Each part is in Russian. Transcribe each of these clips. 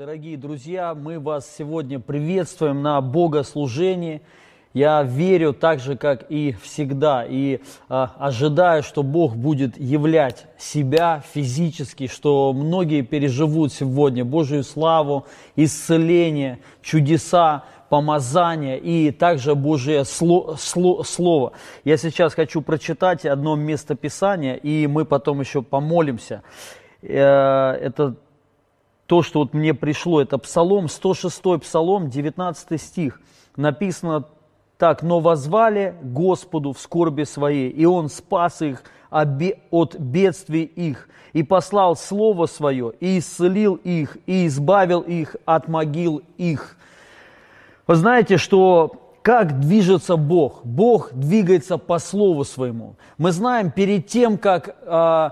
Дорогие друзья, мы вас сегодня приветствуем на богослужении. Я верю так же, как и всегда, и э, ожидаю, что Бог будет являть себя физически, что многие переживут сегодня Божию славу, исцеление, чудеса, помазание и также Божие сло, сло, Слово. Я сейчас хочу прочитать одно место Писания, и мы потом еще помолимся. Э, это то, что вот мне пришло, это Псалом, 106 Псалом, 19 стих. Написано так, «Но возвали Господу в скорби своей, и Он спас их от бедствий их, и послал Слово Свое, и исцелил их, и избавил их от могил их». Вы знаете, что как движется Бог? Бог двигается по Слову Своему. Мы знаем, перед тем, как э,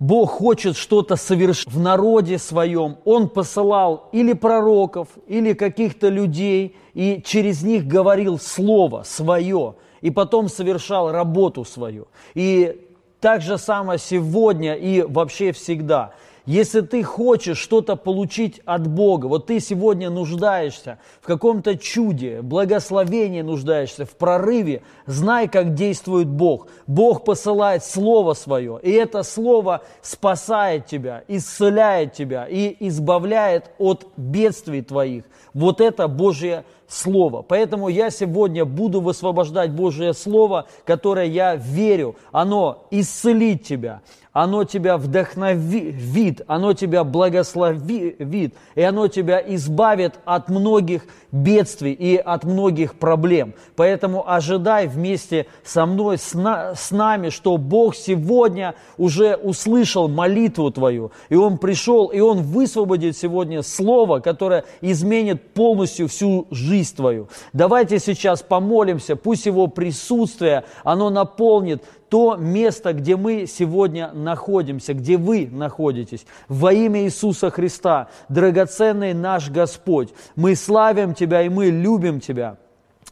Бог хочет что-то совершить в народе своем, Он посылал или пророков, или каких-то людей, и через них говорил Слово свое, и потом совершал работу свою. И так же самое сегодня и вообще всегда – если ты хочешь что-то получить от Бога, вот ты сегодня нуждаешься в каком-то чуде, благословении нуждаешься, в прорыве, знай, как действует Бог. Бог посылает Слово Свое, и это Слово спасает тебя, исцеляет тебя и избавляет от бедствий твоих. Вот это Божье Слово. Поэтому я сегодня буду высвобождать Божье Слово, которое я верю. Оно исцелит тебя, оно тебя вдохновит, оно тебя благословит, и оно тебя избавит от многих бедствий и от многих проблем. Поэтому ожидай вместе со мной, с, на, с нами, что Бог сегодня уже услышал молитву твою, и Он пришел, и Он высвободит сегодня Слово, которое изменит полностью всю жизнь твою. Давайте сейчас помолимся, пусть Его присутствие, оно наполнит то место, где мы сегодня находимся, где вы находитесь. Во имя Иисуса Христа, драгоценный наш Господь, мы славим Тебя и мы любим Тебя.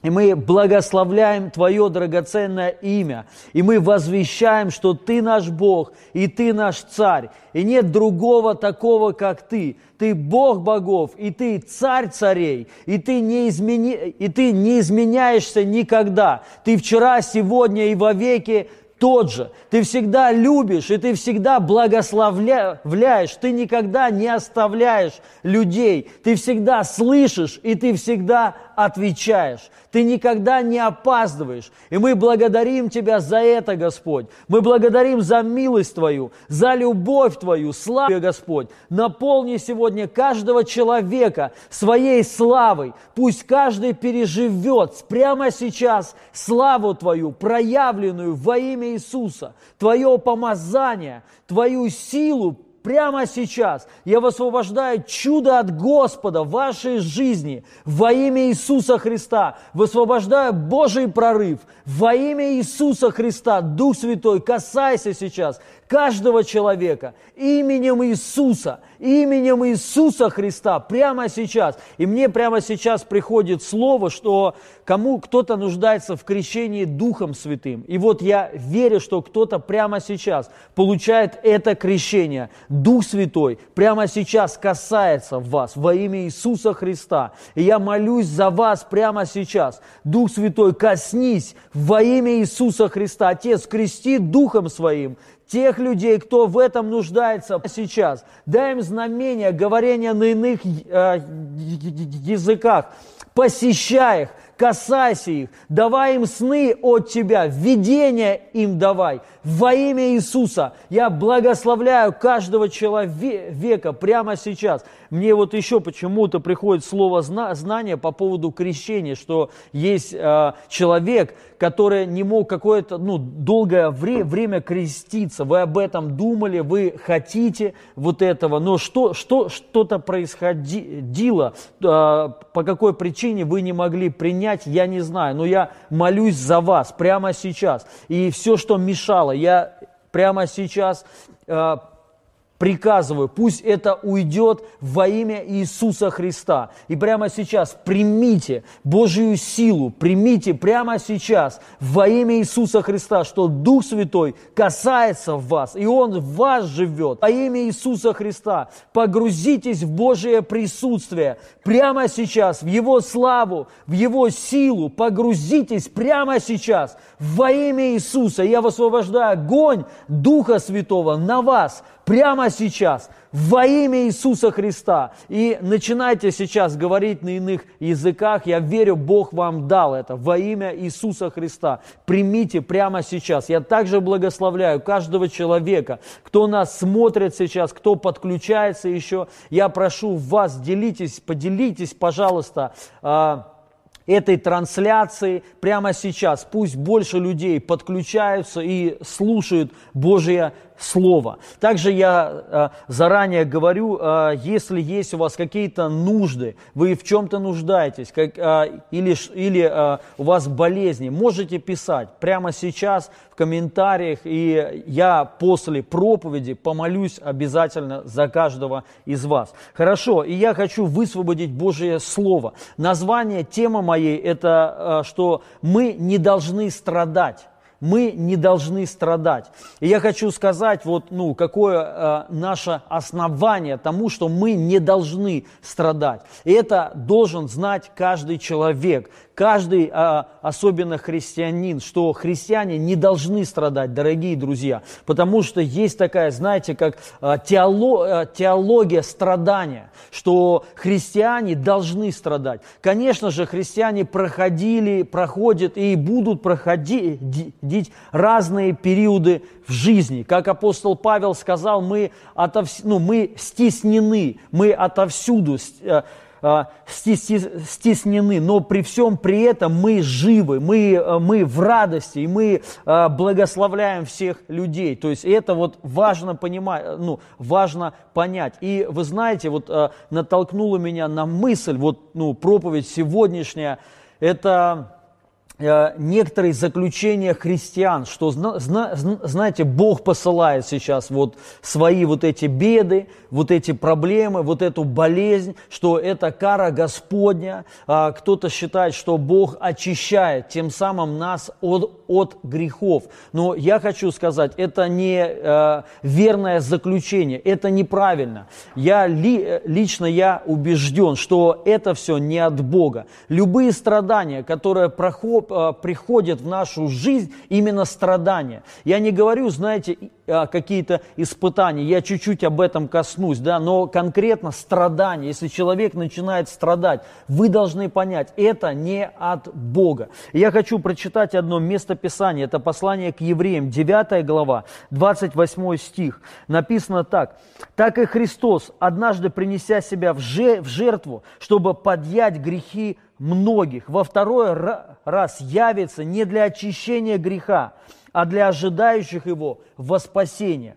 И мы благословляем Твое драгоценное имя. И мы возвещаем, что Ты наш Бог, и Ты наш Царь. И нет другого такого, как Ты. Ты Бог богов, и Ты Царь царей. И Ты не, измени... и ты не изменяешься никогда. Ты вчера, сегодня и вовеки тот же. Ты всегда любишь, и ты всегда благословляешь, ты никогда не оставляешь людей. Ты всегда слышишь, и ты всегда отвечаешь. Ты никогда не опаздываешь. И мы благодарим Тебя за это, Господь. Мы благодарим за милость Твою, за любовь Твою. Слава, Господь. Наполни сегодня каждого человека своей славой. Пусть каждый переживет прямо сейчас славу Твою, проявленную во имя Иисуса. Твое помазание, Твою силу прямо сейчас я высвобождаю чудо от Господа в вашей жизни во имя Иисуса Христа. Высвобождаю Божий прорыв во имя Иисуса Христа. Дух Святой, касайся сейчас каждого человека именем Иисуса, именем Иисуса Христа прямо сейчас. И мне прямо сейчас приходит слово, что кому кто-то нуждается в крещении Духом Святым. И вот я верю, что кто-то прямо сейчас получает это крещение. Дух Святой прямо сейчас касается вас во имя Иисуса Христа. И я молюсь за вас прямо сейчас. Дух Святой, коснись во имя Иисуса Христа. Отец, крести Духом Своим тех людей, кто в этом нуждается сейчас. Дай им знамения, говорения на иных э, языках. Посещай их, касайся их, давай им сны от Тебя, видение им давай. Во имя Иисуса я благословляю каждого человека прямо сейчас. Мне вот еще почему-то приходит слово знание по поводу крещения, что есть э, человек, который не мог какое-то ну, долгое вре- время креститься. Вы об этом думали, вы хотите вот этого, но что, что, что-то происходило, э, по какой причине вы не могли принять, я не знаю, но я молюсь за вас прямо сейчас. И все, что мешало, я прямо сейчас э, приказываю, пусть это уйдет во имя Иисуса Христа. И прямо сейчас примите Божью силу, примите прямо сейчас во имя Иисуса Христа, что Дух Святой касается вас, и Он в вас живет. Во имя Иисуса Христа погрузитесь в Божие присутствие прямо сейчас, в Его славу, в Его силу, погрузитесь прямо сейчас во имя Иисуса. Я высвобождаю огонь Духа Святого на вас прямо сейчас во имя Иисуса Христа. И начинайте сейчас говорить на иных языках. Я верю, Бог вам дал это во имя Иисуса Христа. Примите прямо сейчас. Я также благословляю каждого человека, кто нас смотрит сейчас, кто подключается еще. Я прошу вас, делитесь, поделитесь, пожалуйста, а, этой трансляции прямо сейчас. Пусть больше людей подключаются и слушают Божье Слово. Также я э, заранее говорю, э, если есть у вас какие-то нужды, вы в чем-то нуждаетесь, как, э, или, или у вас болезни, можете писать прямо сейчас в комментариях, и я после проповеди помолюсь обязательно за каждого из вас. Хорошо, и я хочу высвободить Божье Слово. Название темы моей – это что мы не должны страдать мы не должны страдать. И я хочу сказать, вот, ну, какое э, наше основание тому, что мы не должны страдать. И это должен знать каждый человек, каждый, а, особенно христианин, что христиане не должны страдать, дорогие друзья, потому что есть такая, знаете, как а, а, теология страдания, что христиане должны страдать. Конечно же, христиане проходили, проходят и будут проходить разные периоды в жизни. Как апостол Павел сказал, мы, отовс... ну, мы стеснены, мы отовсюду а, стеснены, но при всем при этом мы живы, мы, а, мы в радости, и мы а, благословляем всех людей. То есть это вот важно понимать, ну, важно понять. И вы знаете, вот натолкнуло меня на мысль, вот ну, проповедь сегодняшняя, это некоторые заключения христиан, что, знаете, Бог посылает сейчас вот свои вот эти беды, вот эти проблемы, вот эту болезнь, что это кара Господня. А кто-то считает, что Бог очищает тем самым нас от, от грехов. Но я хочу сказать, это не э, верное заключение, это неправильно. Я ли, лично я убежден, что это все не от Бога. Любые страдания, которые проходят Э, приходят в нашу жизнь именно страдания. Я не говорю, знаете, э, какие-то испытания, я чуть-чуть об этом коснусь, да, но конкретно страдания, если человек начинает страдать, вы должны понять, это не от Бога. я хочу прочитать одно место Писания, это послание к евреям, 9 глава, 28 стих. Написано так, «Так и Христос, однажды принеся себя в жертву, чтобы подъять грехи многих во второй раз явится не для очищения греха, а для ожидающих его во спасение.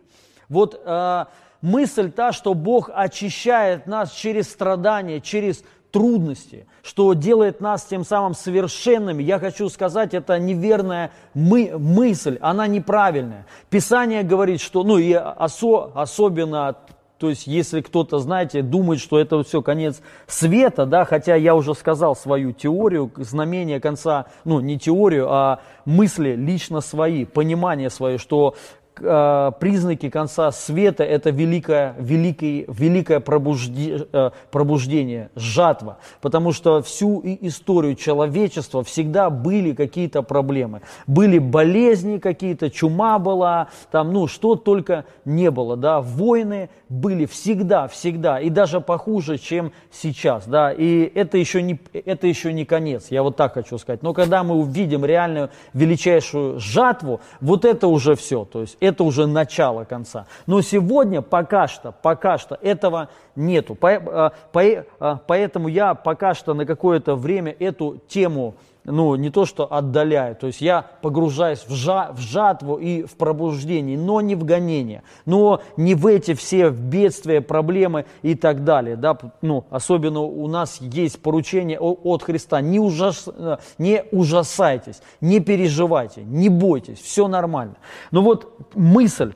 Вот э, мысль та, что Бог очищает нас через страдания, через трудности, что делает нас тем самым совершенными, я хочу сказать, это неверная мы, мысль, она неправильная. Писание говорит, что, ну и осо, особенно то есть, если кто-то, знаете, думает, что это все конец света, да, хотя я уже сказал свою теорию, знамение конца, ну, не теорию, а мысли лично свои, понимание свое, что признаки конца света – это великое, великое, великое э, пробуждение, жатва. Потому что всю историю человечества всегда были какие-то проблемы. Были болезни какие-то, чума была, там, ну, что только не было, да, войны были всегда, всегда, и даже похуже, чем сейчас, да, и это еще не, это еще не конец, я вот так хочу сказать. Но когда мы увидим реальную величайшую жатву, вот это уже все, то есть это уже начало конца. Но сегодня пока что, пока что этого нету. Э, э, поэтому я пока что на какое-то время эту тему ну, не то что отдаляю, то есть я погружаюсь в, жа, в жатву и в пробуждение, но не в гонение, но не в эти все бедствия, проблемы и так далее, да, ну, особенно у нас есть поручение от Христа, не, ужас, не ужасайтесь, не переживайте, не бойтесь, все нормально. Но вот мысль,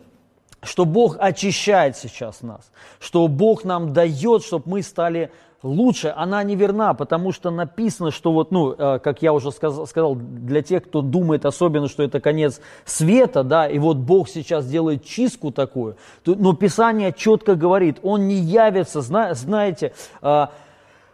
что Бог очищает сейчас нас, что Бог нам дает, чтобы мы стали лучше, она неверна, потому что написано, что вот, ну, э, как я уже сказал, для тех, кто думает особенно, что это конец света, да, и вот Бог сейчас делает чистку такую, но Писание четко говорит, Он не явится, знаете, э,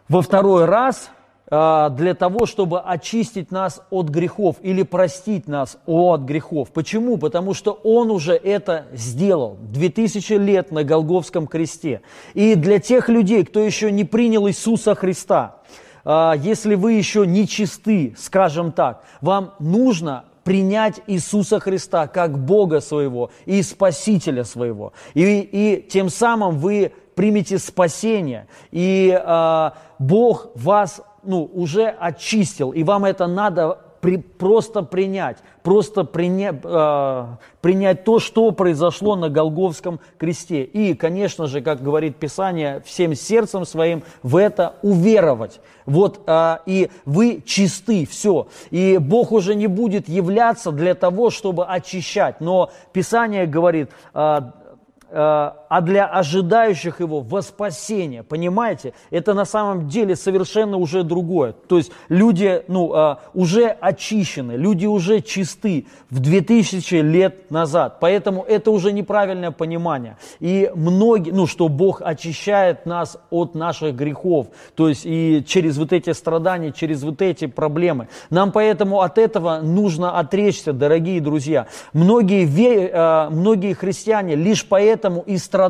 во второй раз – для того, чтобы очистить нас от грехов или простить нас от грехов. Почему? Потому что Он уже это сделал 2000 лет на Голговском кресте. И для тех людей, кто еще не принял Иисуса Христа, а, если вы еще не чисты, скажем так, вам нужно принять Иисуса Христа как Бога своего и Спасителя своего. И, и тем самым вы примете спасение, и э, Бог вас ну, уже очистил, и вам это надо при, просто принять, просто приня, э, принять то, что произошло на Голговском кресте. И, конечно же, как говорит Писание, всем сердцем своим в это уверовать. Вот, э, и вы чисты, все. И Бог уже не будет являться для того, чтобы очищать. Но Писание говорит, э, Э, а для ожидающих его во спасение. Понимаете? Это на самом деле совершенно уже другое. То есть люди ну, э, уже очищены, люди уже чисты в 2000 лет назад. Поэтому это уже неправильное понимание. И многие, ну, что Бог очищает нас от наших грехов. То есть и через вот эти страдания, через вот эти проблемы. Нам поэтому от этого нужно отречься, дорогие друзья. Многие, э, многие христиане лишь поэтому и страдают,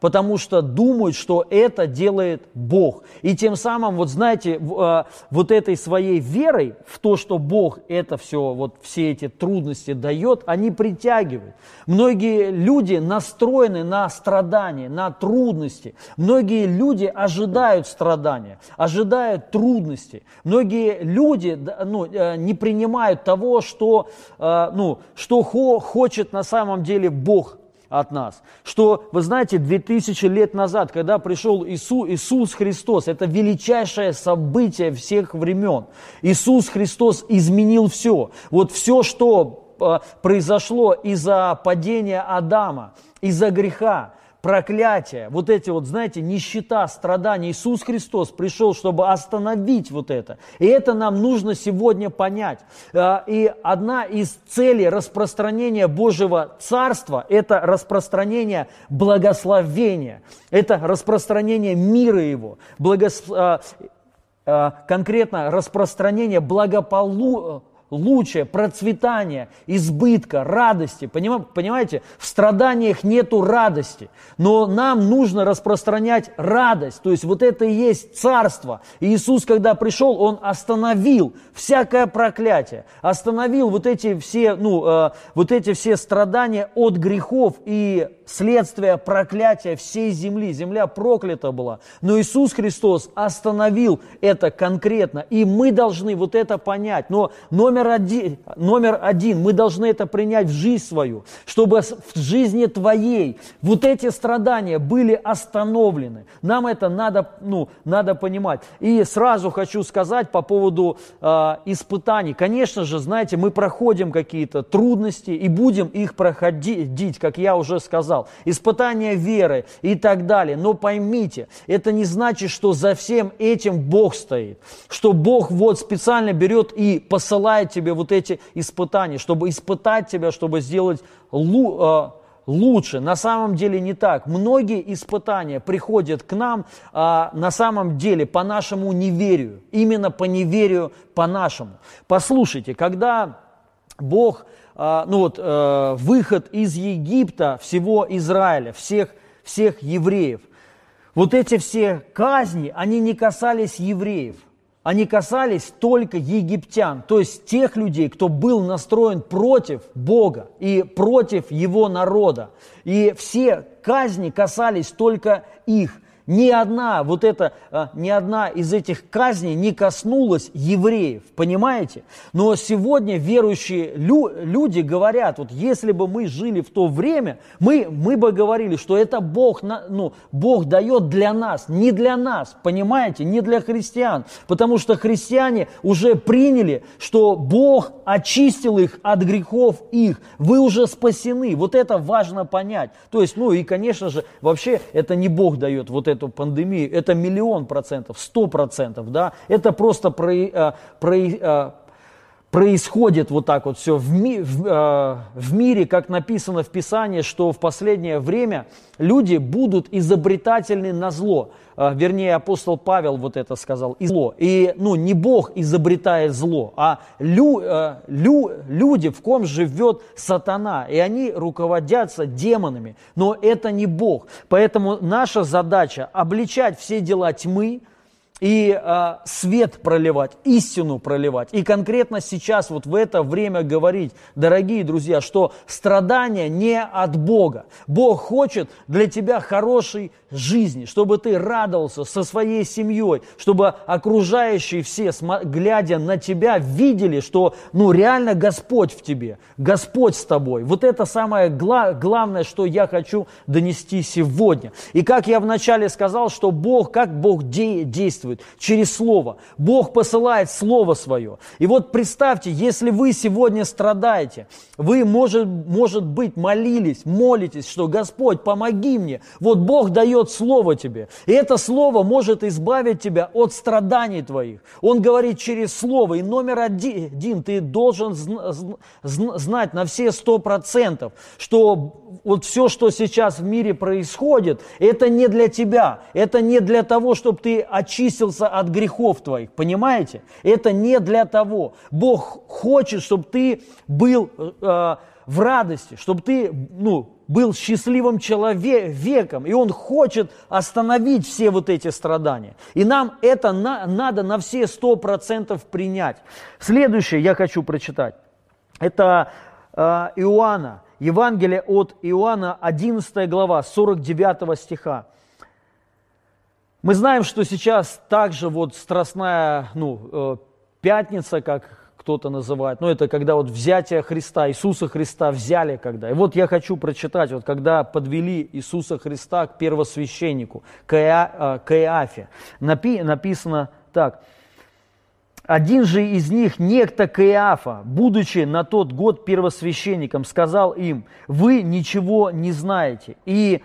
потому что думают, что это делает Бог. И тем самым, вот знаете, а, вот этой своей верой в то, что Бог это все, вот все эти трудности дает, они притягивают. Многие люди настроены на страдания, на трудности. Многие люди ожидают страдания, ожидают трудностей. Многие люди ну, э, не принимают того, что, э, ну, что хочет на самом деле Бог от нас. Что, вы знаете, 2000 лет назад, когда пришел Иисус, Иисус Христос, это величайшее событие всех времен. Иисус Христос изменил все. Вот все, что э, произошло из-за падения Адама, из-за греха, проклятия, вот эти вот, знаете, нищета, страдания. Иисус Христос пришел, чтобы остановить вот это. И это нам нужно сегодня понять. А, и одна из целей распространения Божьего Царства – это распространение благословения, это распространение мира Его, благос... А, а, конкретно распространение благополучия лучшее, процветания, избытка, радости. Понимаете, в страданиях нету радости, но нам нужно распространять радость. То есть вот это и есть царство. Иисус, когда пришел, Он остановил всякое проклятие, остановил вот эти все, ну, э, вот эти все страдания от грехов и следствия проклятия всей земли. Земля проклята была. Но Иисус Христос остановил это конкретно. И мы должны вот это понять. Но номер номер один, номер один, мы должны это принять в жизнь свою, чтобы в жизни твоей вот эти страдания были остановлены. Нам это надо, ну, надо понимать. И сразу хочу сказать по поводу э, испытаний. Конечно же, знаете, мы проходим какие-то трудности и будем их проходить, как я уже сказал. Испытания веры и так далее. Но поймите, это не значит, что за всем этим Бог стоит. Что Бог вот специально берет и посылает тебе вот эти испытания, чтобы испытать тебя, чтобы сделать э, лучше. На самом деле не так. Многие испытания приходят к нам а, на самом деле по нашему неверию. Именно по неверию по нашему. Послушайте, когда Бог, а, ну вот, а, выход из Египта всего Израиля, всех, всех евреев, вот эти все казни, они не касались евреев они касались только египтян, то есть тех людей, кто был настроен против Бога и против Его народа. И все казни касались только их. Ни одна вот эта, а, ни одна из этих казней не коснулась евреев, понимаете? Но сегодня верующие лю, люди говорят, вот если бы мы жили в то время, мы, мы бы говорили, что это Бог, ну, Бог дает для нас, не для нас, понимаете, не для христиан. Потому что христиане уже приняли, что Бог очистил их от грехов их. Вы уже спасены. Вот это важно понять. То есть, ну и, конечно же, вообще это не Бог дает вот это эту пандемию, это миллион процентов, сто процентов, да, это просто про, э, про, э, происходит вот так вот все в, ми, в, э, в мире, как написано в Писании, что в последнее время люди будут изобретательны на зло. Э, вернее, апостол Павел вот это сказал, и зло. И, ну, не Бог изобретает зло, а лю, э, лю, люди, в ком живет сатана, и они руководятся демонами. Но это не Бог. Поэтому наша задача обличать все дела тьмы, и э, свет проливать, истину проливать. И конкретно сейчас, вот в это время говорить, дорогие друзья, что страдания не от Бога. Бог хочет для тебя хорошей жизни, чтобы ты радовался со своей семьей, чтобы окружающие все, глядя на тебя, видели, что ну реально Господь в тебе, Господь с тобой. Вот это самое гла главное, что я хочу донести сегодня. И как я вначале сказал, что Бог, как Бог де действует? Через Слово. Бог посылает Слово Свое. И вот представьте, если вы сегодня страдаете, вы, может, может быть, молились, молитесь, что Господь, помоги мне. Вот Бог дает Слово тебе. И это Слово может избавить тебя от страданий твоих. Он говорит через Слово. И номер один, ты должен знать на все сто процентов, что вот все, что сейчас в мире происходит, это не для тебя. Это не для того, чтобы ты очистился от грехов твоих. Понимаете? Это не для того. Бог хочет, чтобы ты был э, в радости, чтобы ты ну, был счастливым человеком, и он хочет остановить все вот эти страдания. И нам это на, надо на все сто процентов принять. Следующее я хочу прочитать. Это э, Иоанна, Евангелие от Иоанна, 11 глава, 49 стиха. Мы знаем, что сейчас также вот страстная ну, э, пятница, как кто-то называет. Но это когда вот взятие Христа, Иисуса Христа взяли когда. И вот я хочу прочитать, вот когда подвели Иисуса Христа к первосвященнику, к, Иафе. Напи, написано так. Один же из них, некто Каиафа, будучи на тот год первосвященником, сказал им, вы ничего не знаете, и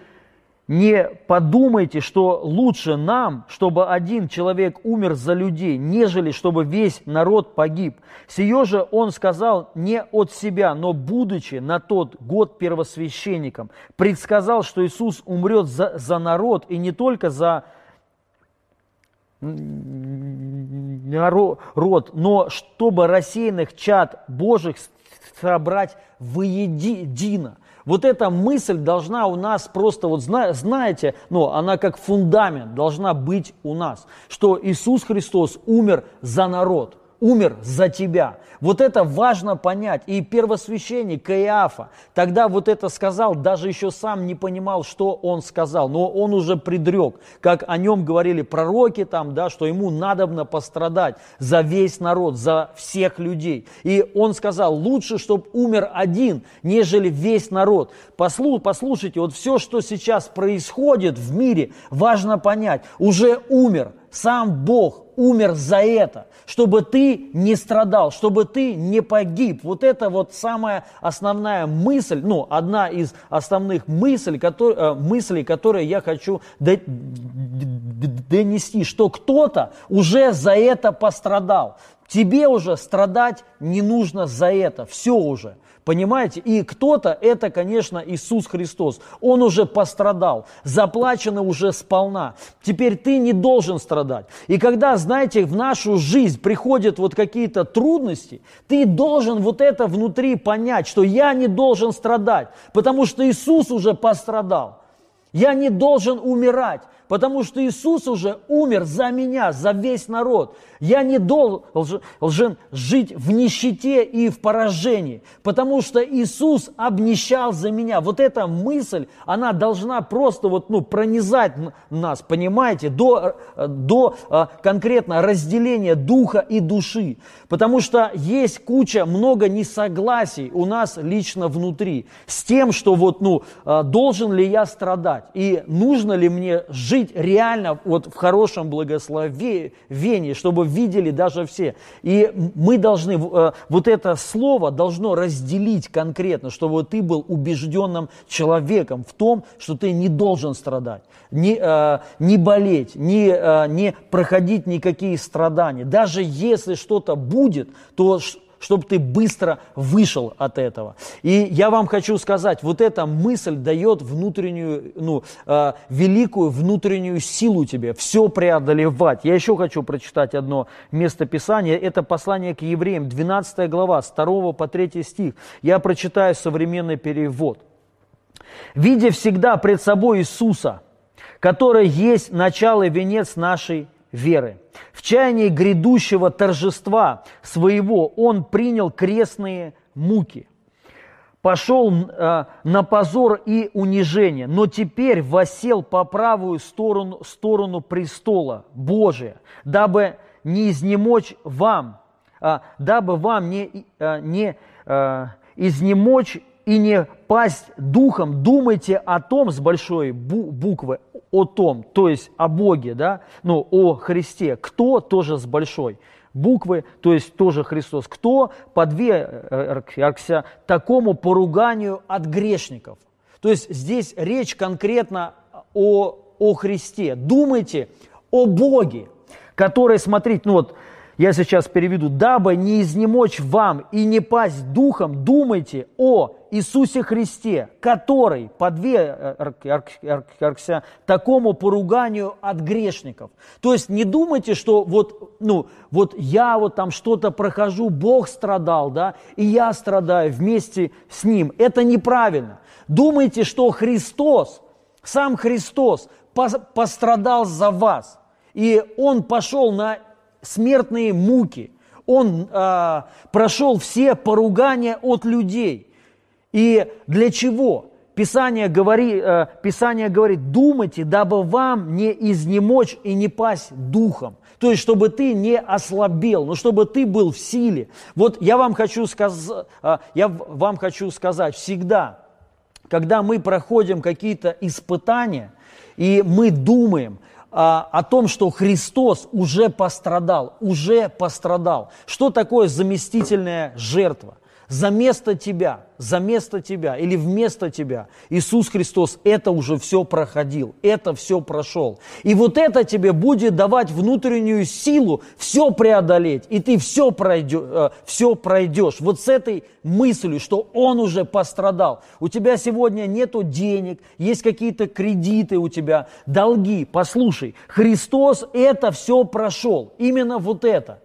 не подумайте, что лучше нам, чтобы один человек умер за людей, нежели чтобы весь народ погиб. Сие же он сказал не от себя, но будучи на тот год первосвященником, предсказал, что Иисус умрет за, за народ и не только за народ, но чтобы рассеянных чад Божьих собрать воедино. Вот эта мысль должна у нас просто, вот знаете, ну, она как фундамент должна быть у нас, что Иисус Христос умер за народ – умер за тебя. Вот это важно понять. И первосвященник Каиафа тогда вот это сказал, даже еще сам не понимал, что он сказал, но он уже предрек, как о нем говорили пророки там, да, что ему надобно пострадать за весь народ, за всех людей. И он сказал, лучше, чтобы умер один, нежели весь народ. Послу, послушайте, вот все, что сейчас происходит в мире, важно понять, уже умер сам Бог умер за это, чтобы ты не страдал, чтобы ты не погиб. Вот это вот самая основная мысль, ну, одна из основных мыслей, которые, э, мыслей, которые я хочу донести, что кто-то уже за это пострадал. Тебе уже страдать не нужно за это, все уже. Понимаете? И кто-то, это, конечно, Иисус Христос. Он уже пострадал, заплачено уже сполна. Теперь ты не должен страдать. И когда, знаете, в нашу жизнь приходят вот какие-то трудности, ты должен вот это внутри понять, что я не должен страдать, потому что Иисус уже пострадал. Я не должен умирать, Потому что Иисус уже умер за меня, за весь народ. Я не должен жить в нищете и в поражении, потому что Иисус обнищал за меня. Вот эта мысль, она должна просто вот, ну, пронизать нас, понимаете, до, до а, конкретно разделения духа и души. Потому что есть куча, много несогласий у нас лично внутри с тем, что вот, ну, а, должен ли я страдать и нужно ли мне жить реально вот в хорошем благословении, чтобы видели даже все. И мы должны, э, вот это слово должно разделить конкретно, чтобы ты был убежденным человеком в том, что ты не должен страдать, не, э, не болеть, не, э, не проходить никакие страдания. Даже если что-то будет, то чтобы ты быстро вышел от этого. И я вам хочу сказать, вот эта мысль дает внутреннюю, ну, э, великую внутреннюю силу тебе, все преодолевать. Я еще хочу прочитать одно место Писания, это послание к евреям, 12 глава, с 2 по 3 стих. Я прочитаю современный перевод. «Видя всегда пред собой Иисуса, который есть начало и венец нашей веры. В чаянии грядущего торжества своего он принял крестные муки, пошел э, на позор и унижение, но теперь восел по правую сторону, сторону престола Божия, дабы не изнемочь вам, э, дабы вам не, э, не э, изнемочь и не пасть духом, думайте о том с большой буквы, о том, то есть о Боге, да, ну, о Христе. Кто тоже с большой буквы, то есть тоже Христос. Кто подвергся такому поруганию от грешников? То есть здесь речь конкретно о, о Христе. Думайте о Боге, который, смотрите, ну вот, я сейчас переведу, дабы не изнемочь вам и не пасть духом, думайте о Иисусе Христе, который подвергся такому поруганию от грешников. То есть не думайте, что вот, ну, вот я вот там что-то прохожу, Бог страдал, да, и я страдаю вместе с Ним. Это неправильно. Думайте, что Христос, сам Христос пострадал за вас. И Он пошел на смертные муки. Он э, прошел все поругания от людей. И для чего? Писание, говори, э, Писание говорит, думайте, дабы вам не изнемочь и не пасть духом. То есть, чтобы ты не ослабел, но чтобы ты был в силе. Вот я вам хочу, сказ... э, я вам хочу сказать, всегда, когда мы проходим какие-то испытания, и мы думаем, а, о том, что Христос уже пострадал, уже пострадал. Что такое заместительная жертва? За место тебя, за место тебя или вместо тебя Иисус Христос это уже все проходил, это все прошел. И вот это тебе будет давать внутреннюю силу все преодолеть, и ты все пройдешь, э, все пройдешь. Вот с этой мыслью, что Он уже пострадал. У тебя сегодня нету денег, есть какие-то кредиты у тебя, долги. Послушай, Христос это все прошел, именно вот это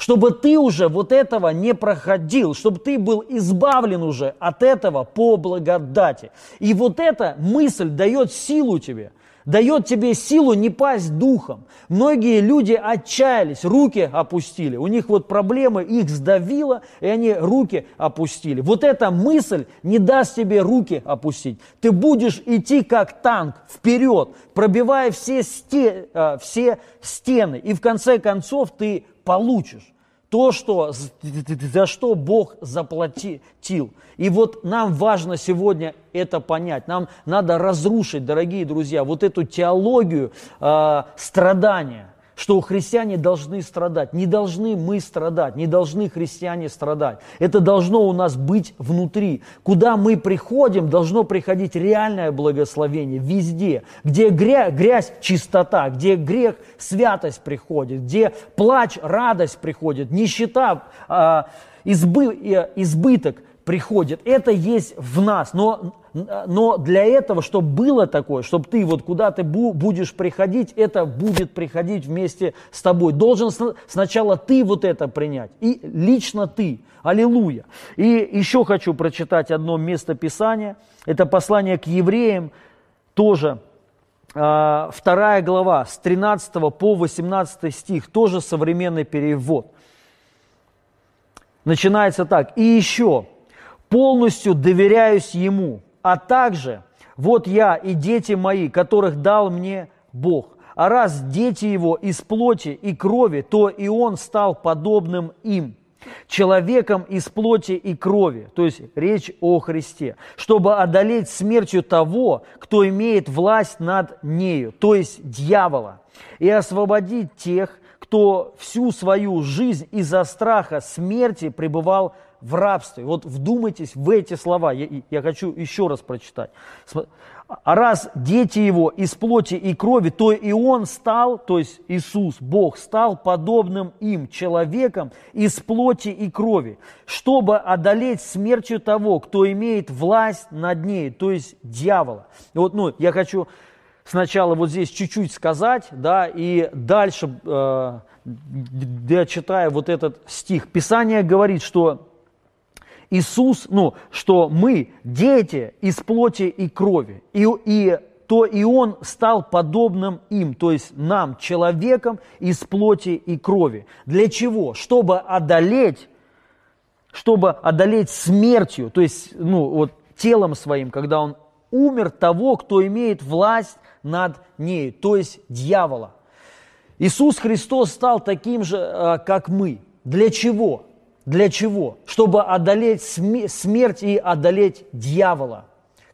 чтобы ты уже вот этого не проходил, чтобы ты был избавлен уже от этого по благодати. И вот эта мысль дает силу тебе, дает тебе силу не пасть духом. Многие люди отчаялись, руки опустили, у них вот проблемы, их сдавило, и они руки опустили. Вот эта мысль не даст тебе руки опустить. Ты будешь идти как танк вперед, пробивая все, сте, э, все стены, и в конце концов ты получишь то, что, за что Бог заплатил. И вот нам важно сегодня это понять. Нам надо разрушить, дорогие друзья, вот эту теологию э, страдания что христиане должны страдать. Не должны мы страдать, не должны христиане страдать. Это должно у нас быть внутри. Куда мы приходим, должно приходить реальное благословение везде. Где грязь, грязь чистота, где грех, святость приходит, где плач, радость приходит, нищета, а, избы, э, избыток приходит. Это есть в нас. Но но для этого, чтобы было такое, чтобы ты вот куда ты будешь приходить, это будет приходить вместе с тобой. Должен сначала ты вот это принять, и лично ты. Аллилуйя. И еще хочу прочитать одно место Писания. Это послание к евреям, тоже э, вторая глава, с 13 по 18 стих, тоже современный перевод. Начинается так. «И еще, полностью доверяюсь Ему, а также, вот я и дети мои, которых дал мне Бог. А раз дети Его из плоти и крови, то и Он стал подобным им» человеком из плоти и крови, то есть речь о Христе, чтобы одолеть смертью того, кто имеет власть над нею, то есть дьявола, и освободить тех, кто всю свою жизнь из-за страха смерти пребывал в рабстве. Вот вдумайтесь в эти слова, я, я хочу еще раз прочитать. А раз дети его из плоти и крови, то и он стал, то есть Иисус, Бог, стал подобным им, человеком из плоти и крови, чтобы одолеть смертью того, кто имеет власть над ней, то есть дьявола. И вот, ну, я хочу сначала вот здесь чуть-чуть сказать, да, и дальше, э, я читаю вот этот стих. Писание говорит, что Иисус, ну, что мы дети из плоти и крови, и, и то и Он стал подобным им, то есть нам, человеком из плоти и крови. Для чего? Чтобы одолеть, чтобы одолеть смертью, то есть, ну, вот телом своим, когда Он умер того, кто имеет власть над ней, то есть дьявола. Иисус Христос стал таким же, э, как мы. Для чего? Для чего? Чтобы одолеть смерть и одолеть дьявола.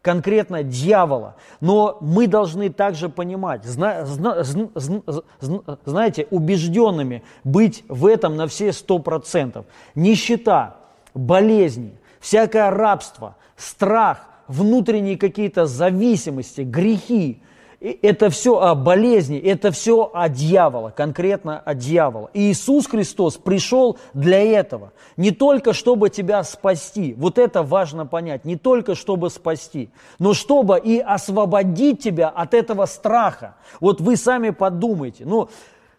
Конкретно дьявола. Но мы должны также понимать, знаете, убежденными быть в этом на все сто процентов. Нищета, болезни, всякое рабство, страх, внутренние какие-то зависимости, грехи, это все о болезни, это все о дьявола, конкретно о дьявола. И Иисус Христос пришел для этого, не только чтобы тебя спасти, вот это важно понять, не только чтобы спасти, но чтобы и освободить тебя от этого страха. Вот вы сами подумайте, ну,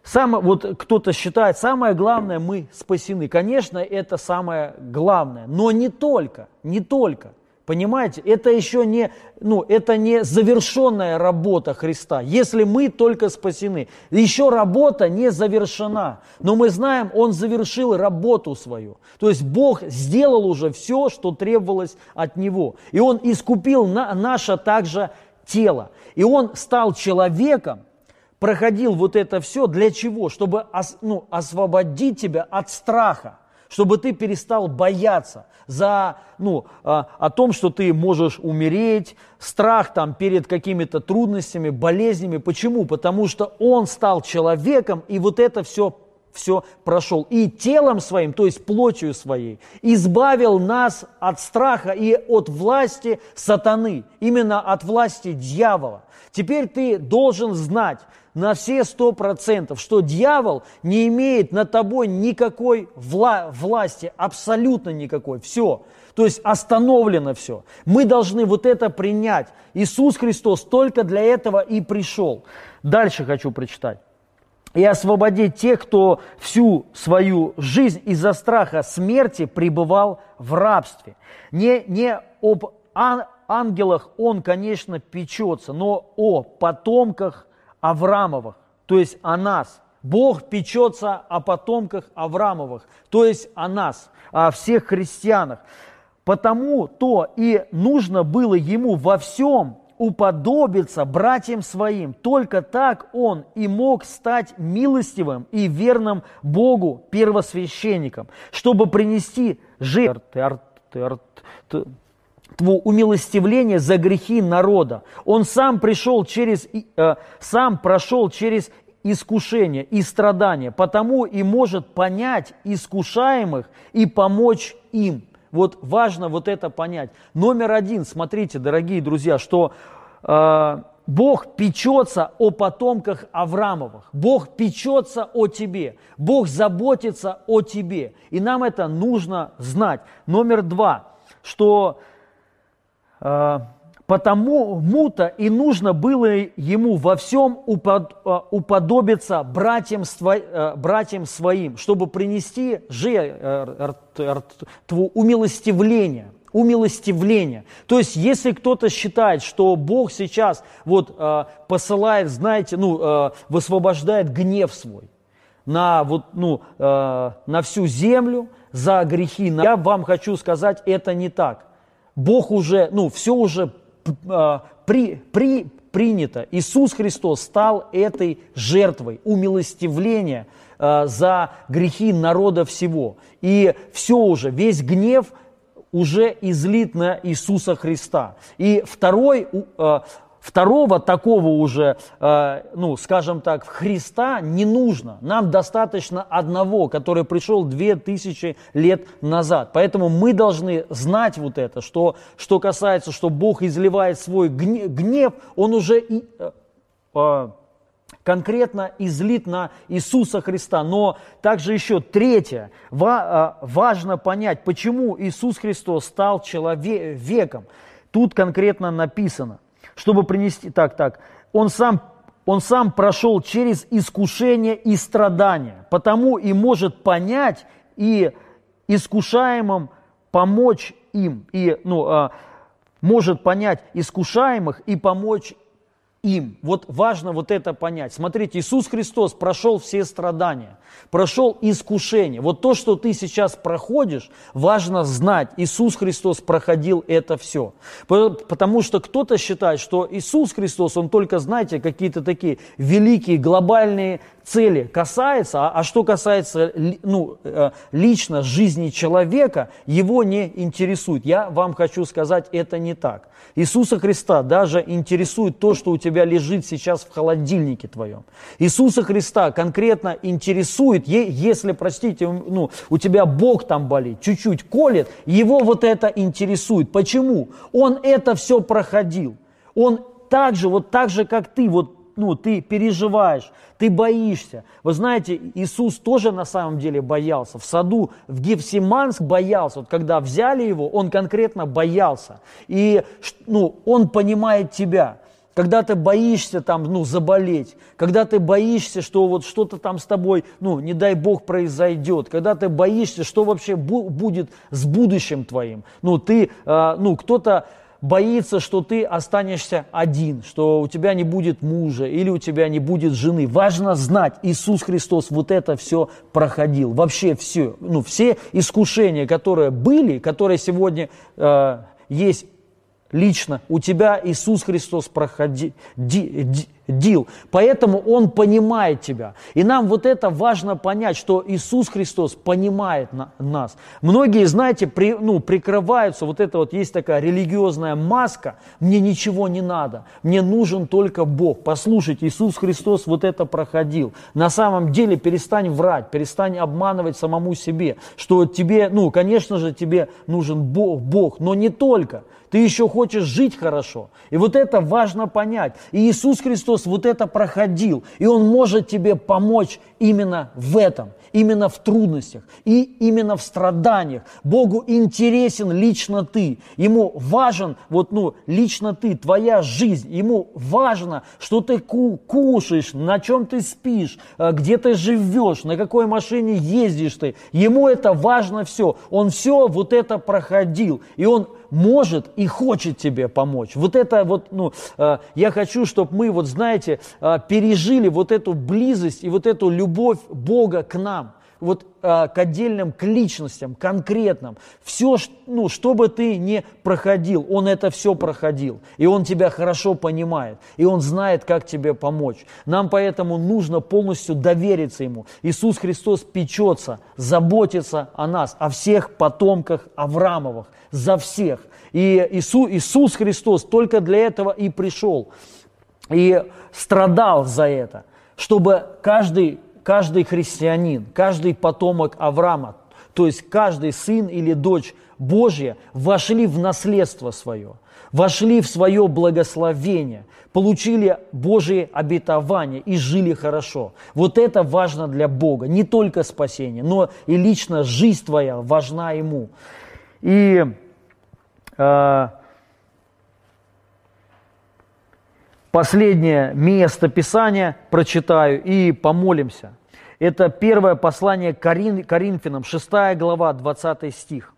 Самое, вот кто-то считает, самое главное, мы спасены. Конечно, это самое главное, но не только, не только. Понимаете, это еще не, ну, это не завершенная работа Христа, если мы только спасены. Еще работа не завершена, но мы знаем, Он завершил работу свою. То есть Бог сделал уже все, что требовалось от Него. И Он искупил на, наше также тело. И Он стал человеком, проходил вот это все для чего? Чтобы ос, ну, освободить тебя от страха чтобы ты перестал бояться за, ну, а, о том, что ты можешь умереть, страх там перед какими-то трудностями, болезнями. Почему? Потому что он стал человеком, и вот это все все прошел. И телом своим, то есть плотью своей, избавил нас от страха и от власти сатаны, именно от власти дьявола. Теперь ты должен знать, на все сто процентов, что дьявол не имеет над тобой никакой вла- власти, абсолютно никакой. Все. То есть остановлено все. Мы должны вот это принять. Иисус Христос только для этого и пришел. Дальше хочу прочитать. «И освободить тех, кто всю свою жизнь из-за страха смерти пребывал в рабстве». Не, не об ангелах он, конечно, печется, но о потомках Аврамовых, то есть о нас. Бог печется о потомках Аврамовых, то есть о нас, о всех христианах. Потому то и нужно было ему во всем уподобиться братьям своим. Только так он и мог стать милостивым и верным Богу первосвященником, чтобы принести жертву умилостивление за грехи народа. Он сам пришел через, э, сам прошел через искушение и страдания, потому и может понять искушаемых и помочь им. Вот важно вот это понять. Номер один, смотрите, дорогие друзья, что э, Бог печется о потомках Аврамовых. Бог печется о тебе. Бог заботится о тебе. И нам это нужно знать. Номер два, что Э, Потому-то и нужно было ему во всем э, уподобиться братьям, э, братьям своим, чтобы принести жертву умилостивления. умилостивление. То есть, если кто-то считает, что Бог сейчас вот посылает, знаете, ну, высвобождает гнев свой на, вот, ну, на всю землю за грехи, я вам хочу сказать, это не так. Бог уже, ну, все уже э, при, при, принято. Иисус Христос стал этой жертвой умилостивления э, за грехи народа всего. И все уже, весь гнев – уже излит на Иисуса Христа. И второй, э, второго такого уже, э, ну, скажем так, Христа не нужно. Нам достаточно одного, который пришел две тысячи лет назад. Поэтому мы должны знать вот это, что, что касается, что Бог изливает свой гнев, Он уже и, э, конкретно излит на Иисуса Христа. Но также еще третье, а, важно понять, почему Иисус Христос стал человеком. Тут конкретно написано, чтобы принести, так, так, он сам он сам прошел через искушение и страдания, потому и может понять и искушаемым помочь им, и ну, а, может понять искушаемых и помочь им. Вот важно вот это понять. Смотрите, Иисус Христос прошел все страдания, прошел искушение. Вот то, что ты сейчас проходишь, важно знать. Иисус Христос проходил это все. Потому что кто-то считает, что Иисус Христос, Он только, знаете, какие-то такие великие глобальные цели касается, а, а что касается ну, э, лично жизни человека, его не интересует. Я вам хочу сказать, это не так. Иисуса Христа даже интересует то, что у тебя лежит сейчас в холодильнике твоем. Иисуса Христа конкретно интересует, если, простите, ну, у тебя Бог там болит, чуть-чуть колет, его вот это интересует. Почему? Он это все проходил. Он так же, вот так же, как ты, вот ну, ты переживаешь, ты боишься. Вы знаете, Иисус тоже на самом деле боялся. В саду в Гефсиманск боялся. Вот когда взяли его, он конкретно боялся. И ну, он понимает тебя. Когда ты боишься там, ну, заболеть, когда ты боишься, что вот что-то там с тобой, ну, не дай Бог, произойдет, когда ты боишься, что вообще бу- будет с будущим твоим. Ну, ты, э, ну, кто-то боится, что ты останешься один, что у тебя не будет мужа или у тебя не будет жены. Важно знать, Иисус Христос вот это все проходил. Вообще все, ну, все искушения, которые были, которые сегодня э, есть лично у тебя, Иисус Христос проходил дил. Поэтому Он понимает тебя. И нам вот это важно понять, что Иисус Христос понимает на, нас. Многие, знаете, при, ну, прикрываются, вот это вот есть такая религиозная маска, мне ничего не надо, мне нужен только Бог. Послушайте, Иисус Христос вот это проходил. На самом деле перестань врать, перестань обманывать самому себе, что тебе, ну, конечно же, тебе нужен Бог, Бог, но не только. Ты еще хочешь жить хорошо. И вот это важно понять. И Иисус Христос вот это проходил, и Он может тебе помочь именно в этом, именно в трудностях и именно в страданиях. Богу интересен лично ты, Ему важен вот ну лично ты, твоя жизнь, Ему важно, что ты кушаешь, на чем ты спишь, э, где ты живешь, на какой машине ездишь ты. Ему это важно все. Он все вот это проходил, и Он может и хочет тебе помочь. Вот это вот, ну, э, я хочу, чтобы мы, вот знаете, э, пережили вот эту близость и вот эту любовь Бога к нам вот а, к отдельным, к личностям, конкретным. Все, ну, что бы ты не проходил, он это все проходил. И он тебя хорошо понимает. И он знает, как тебе помочь. Нам поэтому нужно полностью довериться ему. Иисус Христос печется, заботится о нас, о всех потомках Авраамовых, за всех. И Иисус, Иисус Христос только для этого и пришел. И страдал за это, чтобы каждый каждый христианин, каждый потомок Авраама, то есть каждый сын или дочь Божья вошли в наследство свое, вошли в свое благословение, получили Божие обетование и жили хорошо. Вот это важно для Бога, не только спасение, но и лично жизнь твоя важна Ему. И э, последнее место Писания прочитаю и помолимся. Это первое послание Корин, Коринфянам, 6 глава, 20 стих.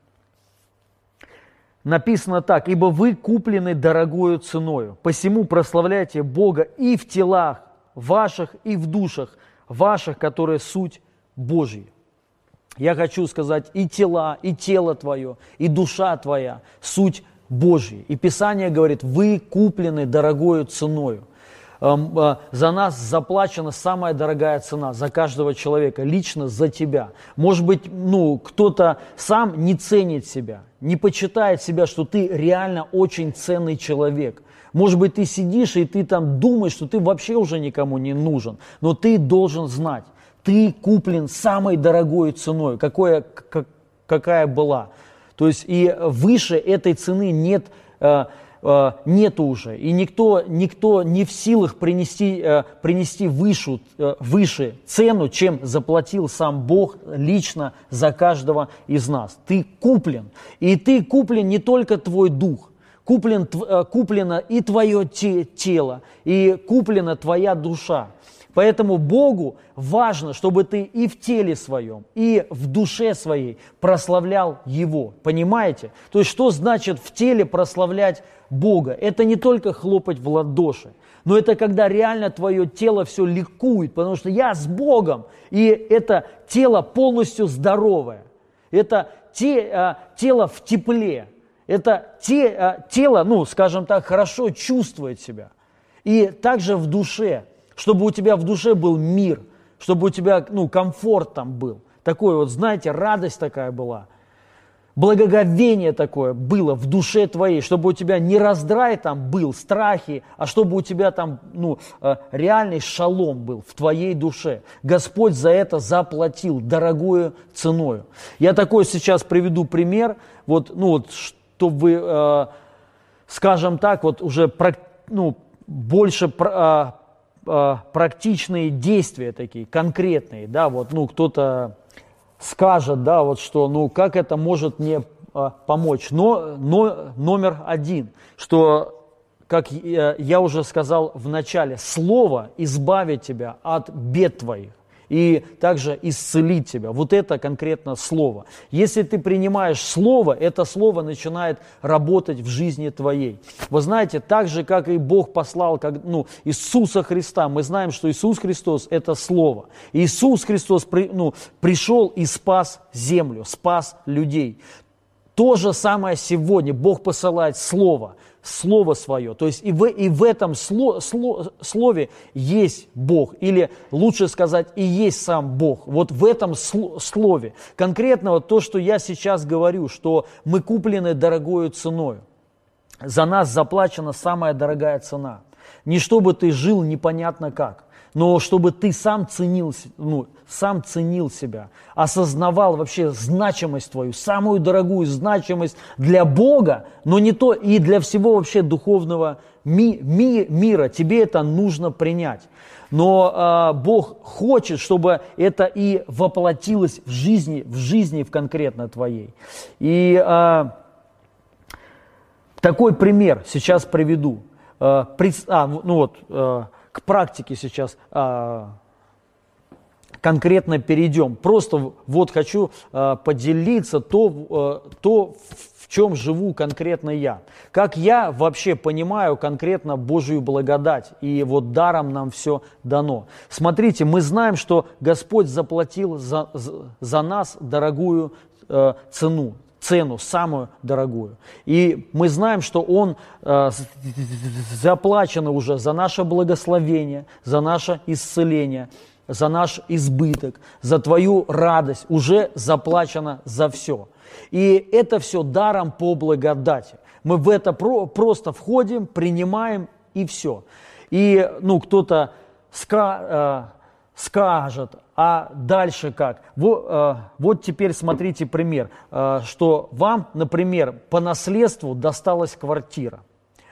написано так, «Ибо вы куплены дорогою ценою, посему прославляйте Бога и в телах ваших, и в душах ваших, которые суть Божьи». Я хочу сказать, и тела, и тело твое, и душа твоя – суть Божья. И Писание говорит, вы куплены дорогою ценою. Эм, э, за нас заплачена самая дорогая цена, за каждого человека, лично за тебя. Может быть, ну, кто-то сам не ценит себя, не почитает себя, что ты реально очень ценный человек. Может быть, ты сидишь и ты там думаешь, что ты вообще уже никому не нужен. Но ты должен знать, ты куплен самой дорогой ценой, какое, как, какая была. То есть и выше этой цены нет э, Э, нет уже. И никто, никто не в силах принести, э, принести выше, выше цену, чем заплатил сам Бог лично за каждого из нас. Ты куплен. И ты куплен не только твой дух, куплен, куплено и твое тело, и куплена твоя душа. Поэтому Богу важно, чтобы ты и в теле своем, и в душе своей прославлял Его. Понимаете? То есть, что значит в теле прославлять Бога? Это не только хлопать в ладоши, но это когда реально твое тело все ликует, потому что я с Богом, и это тело полностью здоровое. Это те, а, тело в тепле. Это те, а, тело, ну, скажем так, хорошо чувствует себя. И также в душе – чтобы у тебя в душе был мир, чтобы у тебя ну, комфорт там был. Такой вот, знаете, радость такая была. Благоговение такое было в душе твоей, чтобы у тебя не раздрай там был, страхи, а чтобы у тебя там ну, э, реальный шалом был в твоей душе. Господь за это заплатил дорогую ценою. Я такой сейчас приведу пример, вот, ну, вот, чтобы э, скажем так, вот уже ну, больше э, практичные действия такие, конкретные, да, вот, ну, кто-то скажет, да, вот что, ну, как это может мне э, помочь. Но, но номер один, что как я уже сказал в начале, слово избавит тебя от бед твоих и также исцелить тебя. Вот это конкретно слово. Если ты принимаешь слово, это слово начинает работать в жизни твоей. Вы знаете, так же, как и Бог послал как, ну, Иисуса Христа, мы знаем, что Иисус Христос – это слово. Иисус Христос при, ну, пришел и спас землю, спас людей. То же самое сегодня Бог посылает Слово – Слово Свое. То есть и в, и в этом сло, сло, Слове есть Бог, или лучше сказать, и есть сам Бог. Вот в этом Слове. Конкретно вот то, что я сейчас говорю, что мы куплены дорогою ценою. За нас заплачена самая дорогая цена. Не чтобы ты жил непонятно как, но чтобы ты сам ценил, ну, сам ценил себя, осознавал вообще значимость твою, самую дорогую значимость для Бога, но не то и для всего вообще духовного ми, ми, мира. Тебе это нужно принять. Но э, Бог хочет, чтобы это и воплотилось в жизни, в жизни в конкретно твоей. И э, такой пример сейчас приведу. Э, пред, а, ну вот, э, к практике сейчас э, конкретно перейдем. Просто вот хочу э, поделиться то, э, то, в чем живу конкретно я. Как я вообще понимаю конкретно Божию благодать. И вот даром нам все дано. Смотрите, мы знаем, что Господь заплатил за, за нас дорогую э, цену цену, самую дорогую. И мы знаем, что Он э, заплачено уже за наше благословение, за наше исцеление, за наш избыток, за твою радость, уже заплачено за все. И это все даром по благодати. Мы в это про, просто входим, принимаем и все. И ну, кто-то ска, э, скажет, а дальше как? Вот, э, вот теперь смотрите пример, э, что вам, например, по наследству досталась квартира,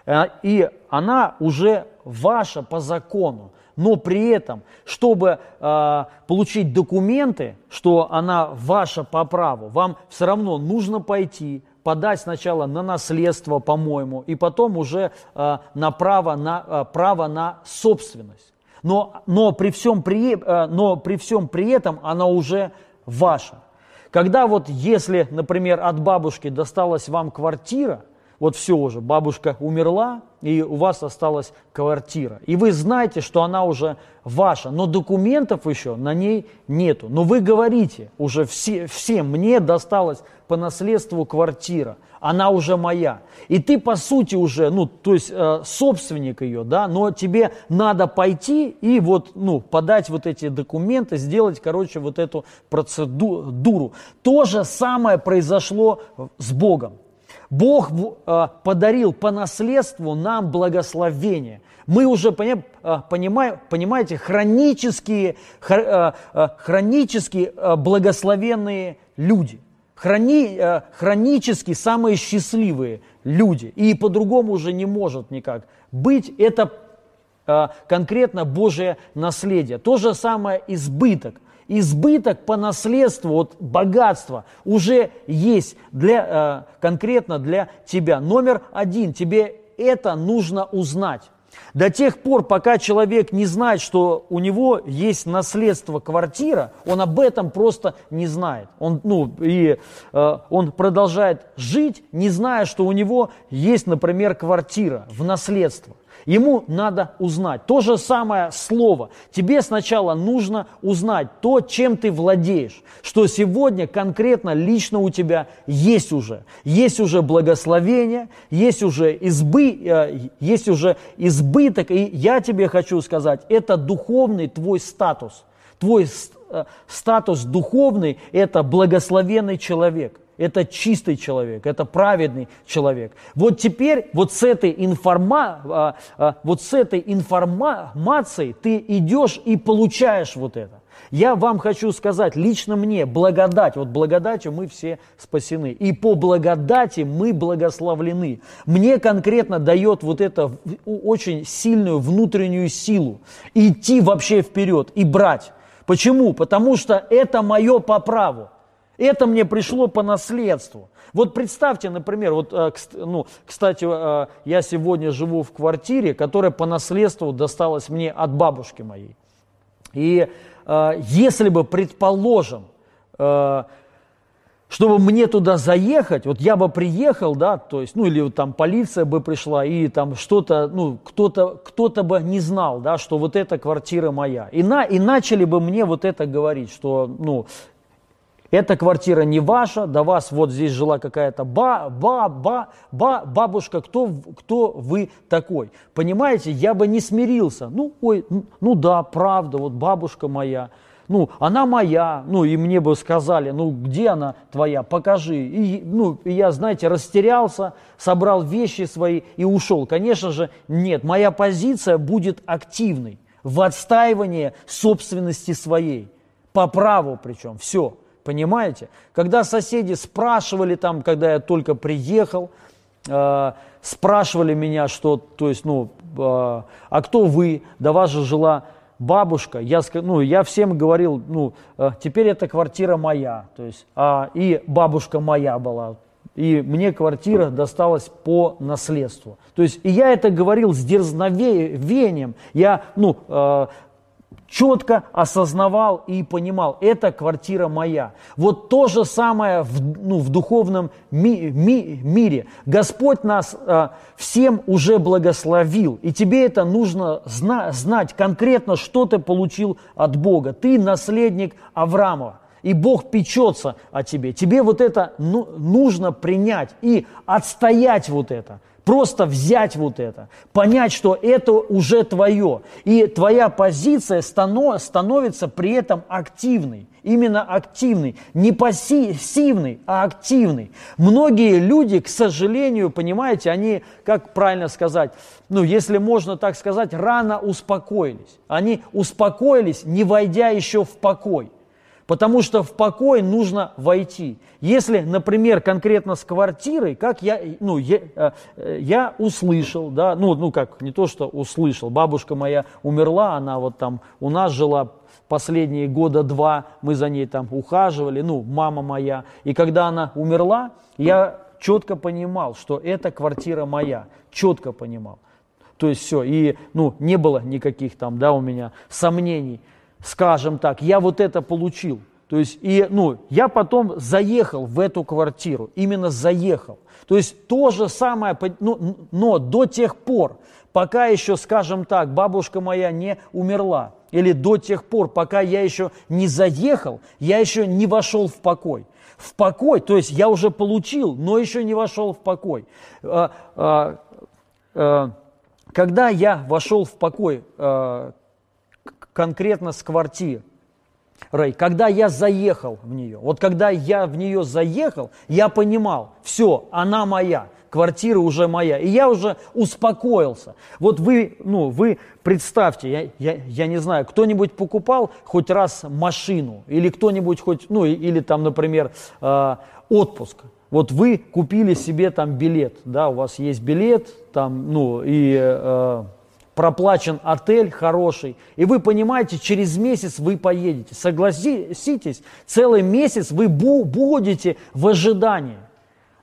э, и она уже ваша по закону но при этом, чтобы э, получить документы, что она ваша по праву, вам все равно нужно пойти, подать сначала на наследство, по-моему, и потом уже э, на право на, э, право на собственность. Но, но, при всем при, э, но при всем при этом она уже ваша. Когда вот если, например, от бабушки досталась вам квартира – вот все уже, бабушка умерла, и у вас осталась квартира. И вы знаете, что она уже ваша, но документов еще на ней нету. Но вы говорите уже все, всем, мне досталась по наследству квартира, она уже моя. И ты, по сути, уже, ну, то есть э, собственник ее, да, но тебе надо пойти и вот, ну, подать вот эти документы, сделать, короче, вот эту процедуру. То же самое произошло с Богом. Бог э, подарил по наследству нам благословение. Мы уже э, понимаем, понимаете, хронические, э, хронически благословенные люди. Хрони, хронически самые счастливые люди. И по-другому уже не может никак быть. Это конкретно Божие наследие. То же самое избыток избыток по наследству, вот богатство уже есть для, э, конкретно для тебя. Номер один, тебе это нужно узнать. До тех пор, пока человек не знает, что у него есть наследство квартира, он об этом просто не знает. Он, ну, и, э, он продолжает жить, не зная, что у него есть, например, квартира в наследство. Ему надо узнать. То же самое слово. Тебе сначала нужно узнать то, чем ты владеешь. Что сегодня конкретно лично у тебя есть уже. Есть уже благословение, есть уже, избы, э, есть уже избыток. И я тебе хочу сказать, это духовный твой статус. Твой э, статус духовный – это благословенный человек – это чистый человек, это праведный человек. Вот теперь вот с этой, информа, а, а, вот с этой информацией ты идешь и получаешь вот это. Я вам хочу сказать, лично мне, благодать, вот благодатью мы все спасены. И по благодати мы благословлены. Мне конкретно дает вот это очень сильную внутреннюю силу идти вообще вперед и брать. Почему? Потому что это мое по праву. Это мне пришло по наследству. Вот представьте, например, вот, э, ну, кстати, э, я сегодня живу в квартире, которая по наследству досталась мне от бабушки моей. И э, если бы, предположим, чтобы мне туда заехать, вот я бы приехал, да, то есть, ну или вот там полиция бы пришла и там что-то, ну кто-то, кто-то бы не знал, да, что вот эта квартира моя. И, на, и начали бы мне вот это говорить, что, ну, эта квартира не ваша, до вас вот здесь жила какая-то ба, ба, ба, ба, бабушка, кто, кто вы такой? Понимаете, я бы не смирился. Ну, ой, ну да, правда, вот бабушка моя. Ну, она моя, ну, и мне бы сказали, ну, где она твоя, покажи. И, ну, и я, знаете, растерялся, собрал вещи свои и ушел. Конечно же, нет, моя позиция будет активной в отстаивании собственности своей. По праву причем, все. Понимаете? Когда соседи спрашивали там, когда я только приехал, э, спрашивали меня, что, то есть, ну, э, а кто вы? До вас же жила бабушка. Я, ну, я всем говорил, ну, э, теперь эта квартира моя. То есть, а, и бабушка моя была. И мне квартира досталась по наследству. То есть, и я это говорил с дерзновением. Я, ну, э, четко осознавал и понимал, это квартира моя. Вот то же самое в, ну, в духовном ми, ми, мире. Господь нас а, всем уже благословил, и тебе это нужно зна, знать конкретно, что ты получил от Бога. Ты наследник Авраама. И Бог печется о тебе. Тебе вот это ну, нужно принять и отстоять вот это. Просто взять вот это, понять, что это уже твое. И твоя позиция становится при этом активной. Именно активной. Не пассивной, а активной. Многие люди, к сожалению, понимаете, они, как правильно сказать, ну, если можно так сказать, рано успокоились. Они успокоились, не войдя еще в покой. Потому что в покой нужно войти. Если, например, конкретно с квартирой, как я, ну, я, э, я услышал, да, ну, ну как, не то, что услышал, бабушка моя умерла, она вот там у нас жила последние года два, мы за ней там ухаживали, ну, мама моя. И когда она умерла, я четко понимал, что эта квартира моя, четко понимал. То есть все, и, ну, не было никаких там, да, у меня сомнений скажем так, я вот это получил. То есть, и, ну, я потом заехал в эту квартиру, именно заехал. То есть, то же самое, ну, но до тех пор, пока еще, скажем так, бабушка моя не умерла, или до тех пор, пока я еще не заехал, я еще не вошел в покой. В покой, то есть я уже получил, но еще не вошел в покой. А, а, а, когда я вошел в покой конкретно с квартиры, когда я заехал в нее, вот когда я в нее заехал, я понимал, все, она моя, квартира уже моя, и я уже успокоился. Вот вы, ну, вы представьте, я, я, я не знаю, кто-нибудь покупал хоть раз машину, или кто-нибудь хоть, ну, или там, например, э, отпуск. Вот вы купили себе там билет, да, у вас есть билет, там, ну, и... Э, проплачен отель хороший, и вы понимаете, через месяц вы поедете. Согласитесь, целый месяц вы будете в ожидании.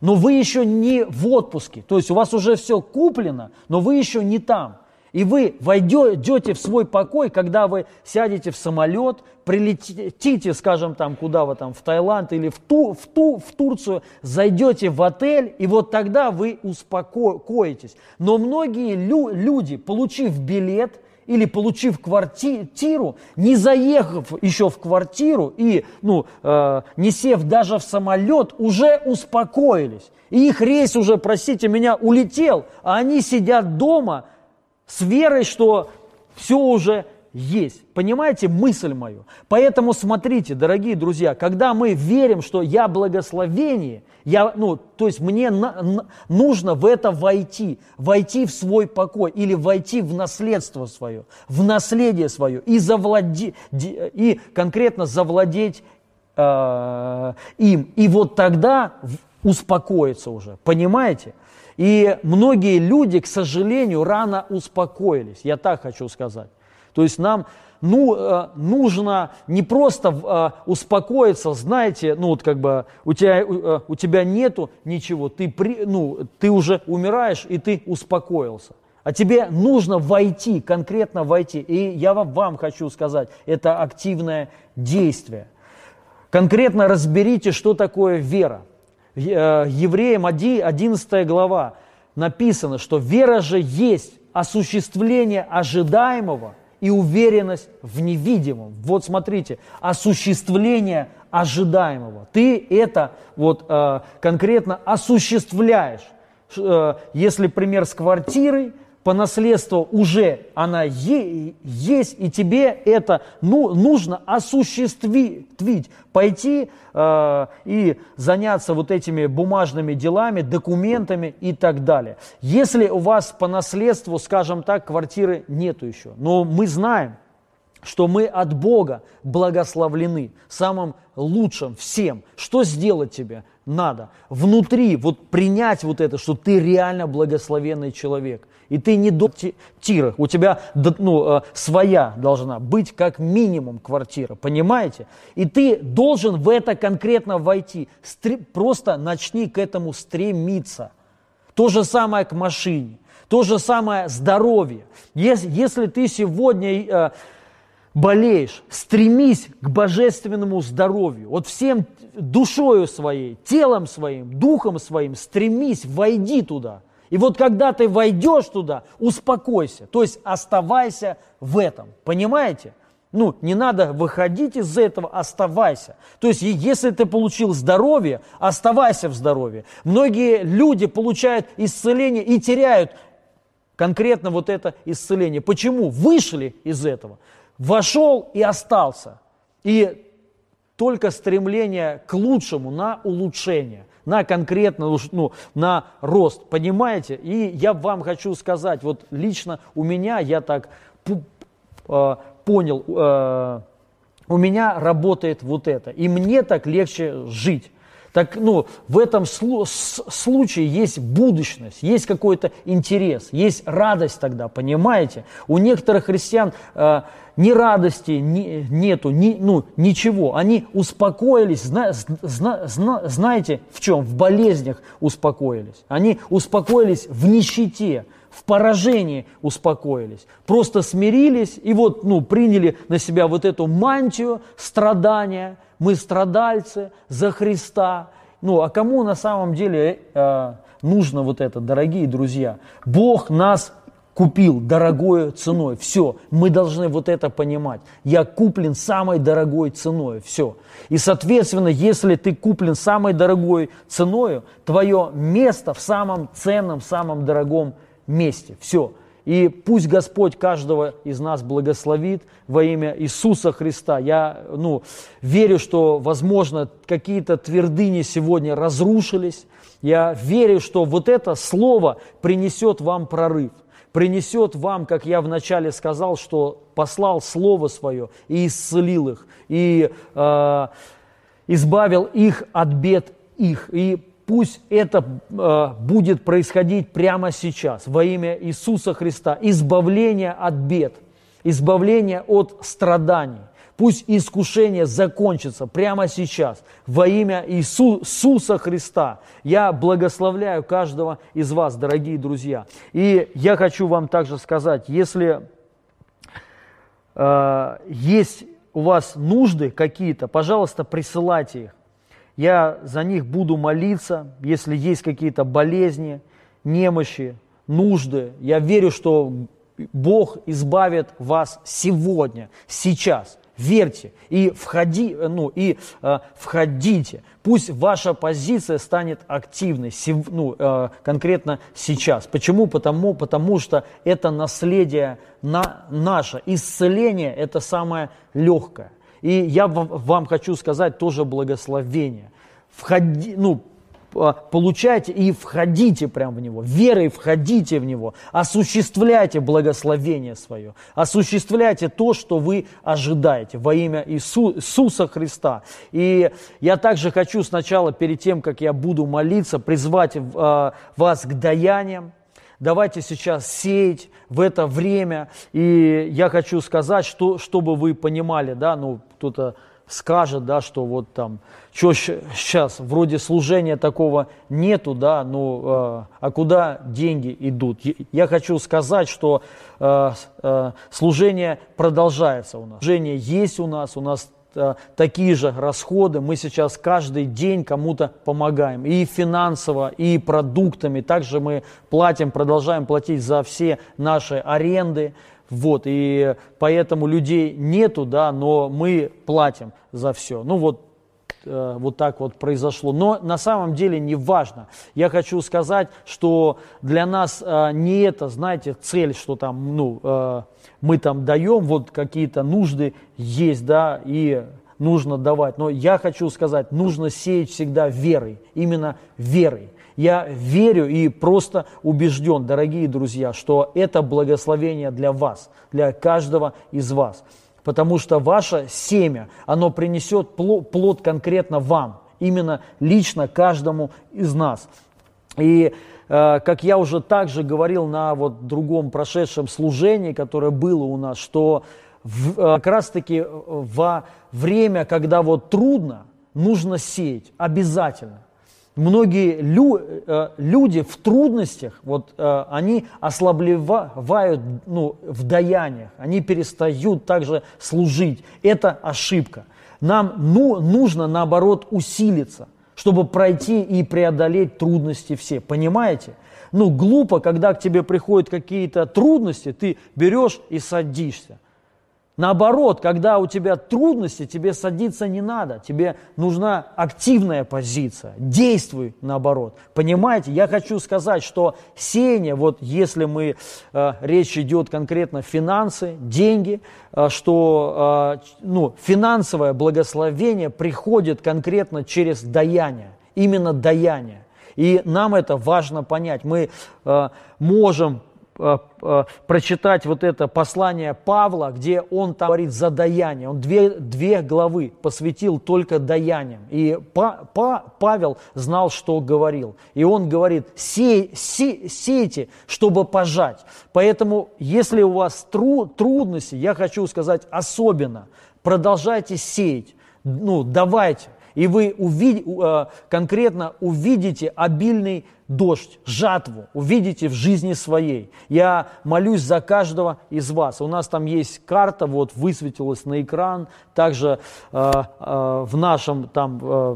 Но вы еще не в отпуске, то есть у вас уже все куплено, но вы еще не там. И вы войдете в свой покой, когда вы сядете в самолет, прилетите, скажем, там, куда вы там, в Таиланд или в, Ту, в, Ту, в Турцию, зайдете в отель, и вот тогда вы успокоитесь. Но многие лю, люди, получив билет, или получив квартиру, не заехав еще в квартиру и ну, э, не сев даже в самолет, уже успокоились. И их рейс уже, простите меня, улетел, а они сидят дома – с верой, что все уже есть. Понимаете мысль мою? Поэтому смотрите, дорогие друзья, когда мы верим, что я благословение, я, ну, то есть мне на, на, нужно в это войти, войти в свой покой или войти в наследство свое, в наследие свое и, завладе, и конкретно завладеть э, им. И вот тогда успокоиться уже. Понимаете? И многие люди, к сожалению, рано успокоились, я так хочу сказать. То есть нам ну, э, нужно не просто э, успокоиться, знаете, ну вот как бы у тебя, э, у тебя нету ничего, ты, при, ну, ты уже умираешь и ты успокоился. А тебе нужно войти, конкретно войти. И я вам, вам хочу сказать, это активное действие. Конкретно разберите, что такое вера. Э, Евреям 11 глава написано, что вера же есть осуществление ожидаемого и уверенность в невидимом. Вот смотрите, осуществление ожидаемого. Ты это вот э, конкретно осуществляешь. Э, если пример с квартирой, по наследству уже она есть, и тебе это ну, нужно осуществить, пойти э, и заняться вот этими бумажными делами, документами и так далее. Если у вас по наследству, скажем так, квартиры нету еще, но мы знаем, что мы от Бога благословлены самым лучшим всем. Что сделать тебе надо? Внутри вот принять вот это, что ты реально благословенный человек. И ты не до тира. У тебя ну, э, своя должна быть как минимум квартира. Понимаете? И ты должен в это конкретно войти. Просто начни к этому стремиться. То же самое к машине. То же самое здоровье. Если, если ты сегодня э, болеешь, стремись к божественному здоровью. Вот всем душою своей, телом своим, духом своим стремись, войди туда. И вот когда ты войдешь туда, успокойся, то есть оставайся в этом. Понимаете? Ну, не надо выходить из этого, оставайся. То есть, если ты получил здоровье, оставайся в здоровье. Многие люди получают исцеление и теряют конкретно вот это исцеление. Почему? Вышли из этого вошел и остался. И только стремление к лучшему, на улучшение, на конкретно, ну, на рост, понимаете? И я вам хочу сказать, вот лично у меня, я так э, понял, э, у меня работает вот это, и мне так легче жить. Так, ну, в этом случае есть будущность, есть какой-то интерес, есть радость тогда, понимаете? У некоторых христиан э, ни радости ни, нету, ни, ну, ничего. Они успокоились, зна, зна, зна, знаете в чем? В болезнях успокоились. Они успокоились в нищете, в поражении успокоились. Просто смирились и вот, ну, приняли на себя вот эту мантию страдания. Мы страдальцы за Христа. Ну, а кому на самом деле э, нужно вот это, дорогие друзья? Бог нас купил дорогой ценой. Все, мы должны вот это понимать. Я куплен самой дорогой ценой. Все. И, соответственно, если ты куплен самой дорогой ценой, твое место в самом ценном, самом дорогом месте. Все. И пусть Господь каждого из нас благословит во имя Иисуса Христа. Я ну, верю, что, возможно, какие-то твердыни сегодня разрушились. Я верю, что вот это слово принесет вам прорыв принесет вам, как я вначале сказал, что послал Слово Свое и исцелил их, и э, избавил их от бед их. И пусть это э, будет происходить прямо сейчас во имя Иисуса Христа. Избавление от бед, избавление от страданий. Пусть искушение закончится прямо сейчас во имя Иисуса Христа. Я благословляю каждого из вас, дорогие друзья. И я хочу вам также сказать, если э, есть у вас нужды какие-то, пожалуйста, присылайте их. Я за них буду молиться, если есть какие-то болезни, немощи, нужды. Я верю, что Бог избавит вас сегодня, сейчас верьте и, входи, ну, и э, входите. Пусть ваша позиция станет активной, сев, ну, э, конкретно сейчас. Почему? Потому, потому что это наследие на, наше. Исцеление – это самое легкое. И я вам, хочу сказать тоже благословение. Входи, ну, получайте и входите прямо в него, верой входите в него, осуществляйте благословение свое, осуществляйте то, что вы ожидаете во имя Иису, Иисуса Христа. И я также хочу сначала, перед тем, как я буду молиться, призвать э, вас к даяниям, давайте сейчас сеять в это время. И я хочу сказать, что, чтобы вы понимали, да, ну, кто-то скажет, да, что вот там, что сейчас, вроде служения такого нету, да, ну, э, а куда деньги идут? Я хочу сказать, что э, э, служение продолжается у нас. Служение есть у нас, у нас такие же расходы. Мы сейчас каждый день кому-то помогаем. И финансово, и продуктами. Также мы платим, продолжаем платить за все наши аренды. Вот, и поэтому людей нету, да, но мы платим за все. Ну вот, э, вот так вот произошло. Но на самом деле не важно. Я хочу сказать, что для нас э, не это, знаете, цель, что там, ну, э, мы там даем, вот какие-то нужды есть, да, и нужно давать. Но я хочу сказать, нужно сеять всегда верой, именно верой. Я верю и просто убежден, дорогие друзья, что это благословение для вас, для каждого из вас. Потому что ваше семя, оно принесет плод конкретно вам, именно лично каждому из нас. И э, как я уже также говорил на вот другом прошедшем служении, которое было у нас, что э, как раз-таки во время, когда вот трудно, нужно сеять обязательно многие лю, э, люди в трудностях, вот э, они ослаблевают ну, в даяниях, они перестают также служить. Это ошибка. Нам ну, нужно, наоборот, усилиться, чтобы пройти и преодолеть трудности все. Понимаете? Ну, глупо, когда к тебе приходят какие-то трудности, ты берешь и садишься. Наоборот, когда у тебя трудности, тебе садиться не надо, тебе нужна активная позиция, действуй наоборот. Понимаете, я хочу сказать, что сеяние, вот если мы, э, речь идет конкретно финансы, деньги, э, что э, ну, финансовое благословение приходит конкретно через даяние, именно даяние. И нам это важно понять. Мы э, можем прочитать вот это послание Павла, где он там говорит за даяние. Он две, две главы посвятил только даяниям. И па, па, Павел знал, что говорил. И он говорит, сей, сей, сейте, чтобы пожать. Поэтому, если у вас тру, трудности, я хочу сказать особенно, продолжайте сеять. Ну, давайте. И вы увид, э, конкретно увидите обильный дождь, жатву, увидите в жизни своей. Я молюсь за каждого из вас. У нас там есть карта, вот высветилась на экран, также э, э, в нашем там... Э,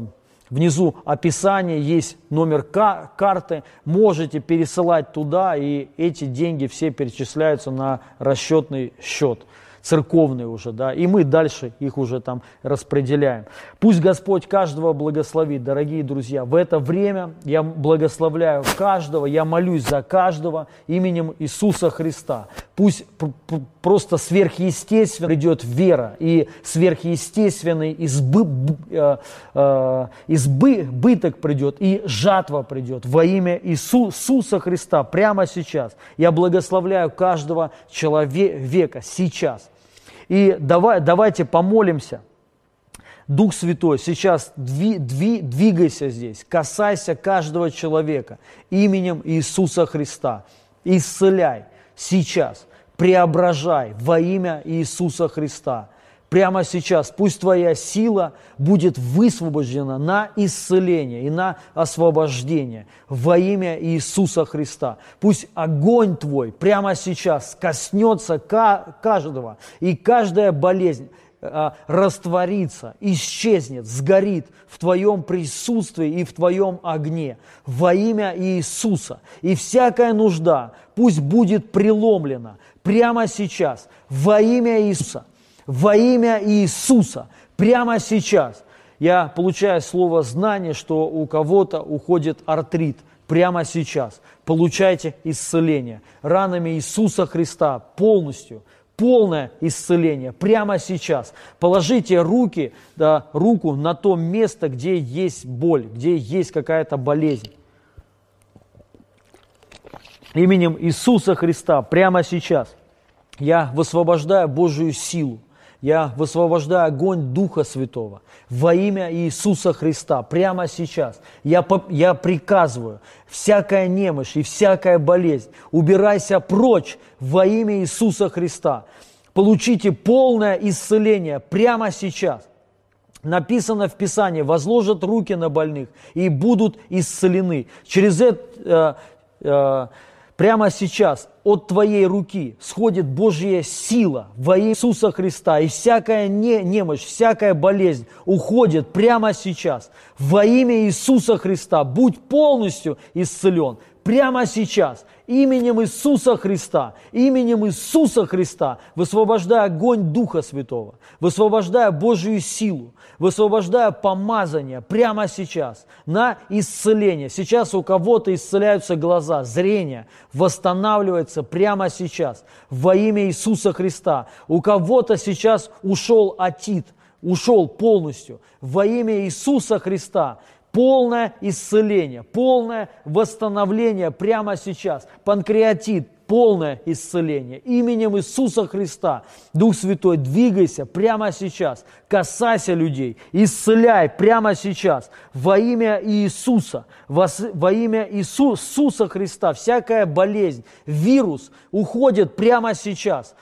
Внизу описание есть номер карты, можете пересылать туда, и эти деньги все перечисляются на расчетный счет церковные уже, да, и мы дальше их уже там распределяем. Пусть Господь каждого благословит, дорогие друзья. В это время я благословляю каждого, я молюсь за каждого именем Иисуса Христа. Пусть просто сверхъестественно придет вера и сверхъестественный избы, э, э, избыток придет и жатва придет во имя Иисуса Христа прямо сейчас. Я благословляю каждого человека сейчас. И давай, давайте помолимся. Дух Святой, сейчас дви, дви, двигайся здесь, касайся каждого человека именем Иисуса Христа. Исцеляй сейчас, преображай во имя Иисуса Христа. Прямо сейчас пусть твоя сила будет высвобождена на исцеление и на освобождение во имя Иисуса Христа. Пусть огонь твой прямо сейчас коснется каждого, и каждая болезнь а, растворится, исчезнет, сгорит в Твоем присутствии и в Твоем огне во имя Иисуса. И всякая нужда пусть будет преломлена прямо сейчас во имя Иисуса во имя Иисуса, прямо сейчас. Я получаю слово знание, что у кого-то уходит артрит прямо сейчас. Получайте исцеление. Ранами Иисуса Христа полностью, полное исцеление прямо сейчас. Положите руки, да, руку на то место, где есть боль, где есть какая-то болезнь. Именем Иисуса Христа прямо сейчас я высвобождаю Божию силу я высвобождаю огонь Духа Святого во имя Иисуса Христа прямо сейчас. Я, я приказываю, всякая немощь и всякая болезнь, убирайся прочь во имя Иисуса Христа. Получите полное исцеление прямо сейчас. Написано в Писании, возложат руки на больных и будут исцелены. Через это... Э, э, Прямо сейчас от твоей руки сходит Божья сила во имя Иисуса Христа, и всякая не, немощь, всякая болезнь уходит прямо сейчас. Во имя Иисуса Христа будь полностью исцелен прямо сейчас именем Иисуса Христа, именем Иисуса Христа, высвобождая огонь Духа Святого, высвобождая Божью силу, высвобождая помазание прямо сейчас на исцеление. Сейчас у кого-то исцеляются глаза, зрение восстанавливается прямо сейчас во имя Иисуса Христа. У кого-то сейчас ушел атит, ушел полностью во имя Иисуса Христа полное исцеление, полное восстановление прямо сейчас. Панкреатит, полное исцеление. Именем Иисуса Христа, Дух Святой, двигайся прямо сейчас, касайся людей, исцеляй прямо сейчас во имя Иисуса, во, во имя Иисуса Христа. Всякая болезнь, вирус уходит прямо сейчас.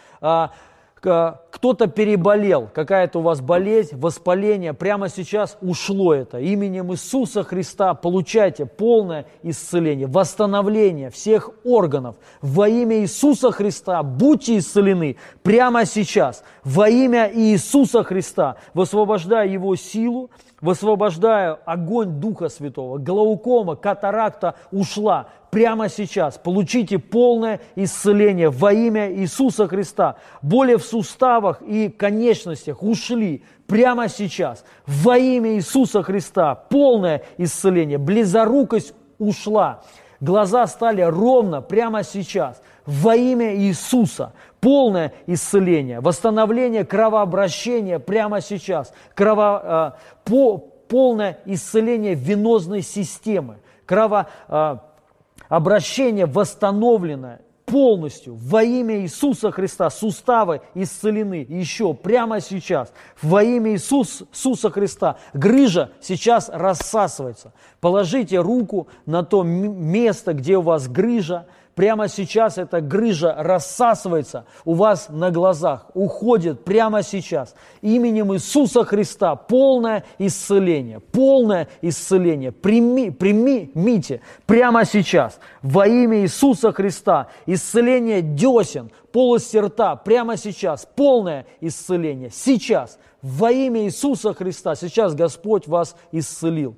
Кто-то переболел, какая-то у вас болезнь, воспаление, прямо сейчас ушло это. Именем Иисуса Христа получайте полное исцеление, восстановление всех органов. Во имя Иисуса Христа будьте исцелены прямо сейчас. Во имя Иисуса Христа высвобождая Его силу, высвобождаю огонь Духа Святого. Глаукома, катаракта ушла прямо сейчас. Получите полное исцеление во имя Иисуса Христа. Боли в суставах и конечностях ушли прямо сейчас. Во имя Иисуса Христа полное исцеление. Близорукость ушла. Глаза стали ровно прямо сейчас. Во имя Иисуса полное исцеление, восстановление кровообращения прямо сейчас, крово, э, по, полное исцеление венозной системы, кровообращение э, восстановленное полностью во имя Иисуса Христа. Суставы исцелены еще прямо сейчас. Во имя Иисус, Иисуса Христа. Грыжа сейчас рассасывается. Положите руку на то место, где у вас грыжа, Прямо сейчас эта грыжа рассасывается у вас на глазах, уходит прямо сейчас. Именем Иисуса Христа полное исцеление, полное исцеление. Прими, примите прямо сейчас во имя Иисуса Христа исцеление десен, полости рта прямо сейчас, полное исцеление. Сейчас, во имя Иисуса Христа, сейчас Господь вас исцелил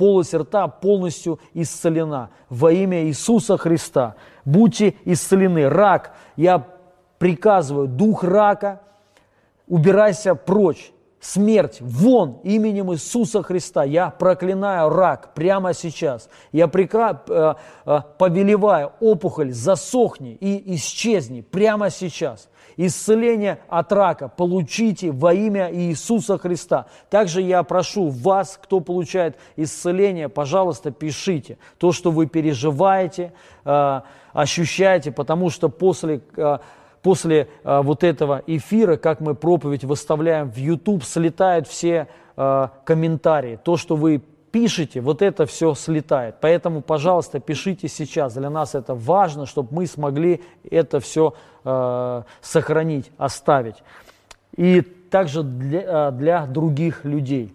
полость рта полностью исцелена во имя Иисуса Христа. Будьте исцелены. Рак, я приказываю, дух рака, убирайся прочь. Смерть, вон именем Иисуса Христа. Я проклинаю рак прямо сейчас. Я прекра... Э, э, повелеваю опухоль, засохни и исчезни прямо сейчас исцеление от рака получите во имя Иисуса Христа. Также я прошу вас, кто получает исцеление, пожалуйста, пишите то, что вы переживаете, ощущаете, потому что после э, после э, вот этого эфира, как мы проповедь выставляем в YouTube, слетают все э, комментарии. То, что вы пишите, вот это все слетает. Поэтому, пожалуйста, пишите сейчас. Для нас это важно, чтобы мы смогли это все сохранить, оставить. И также для, для других людей.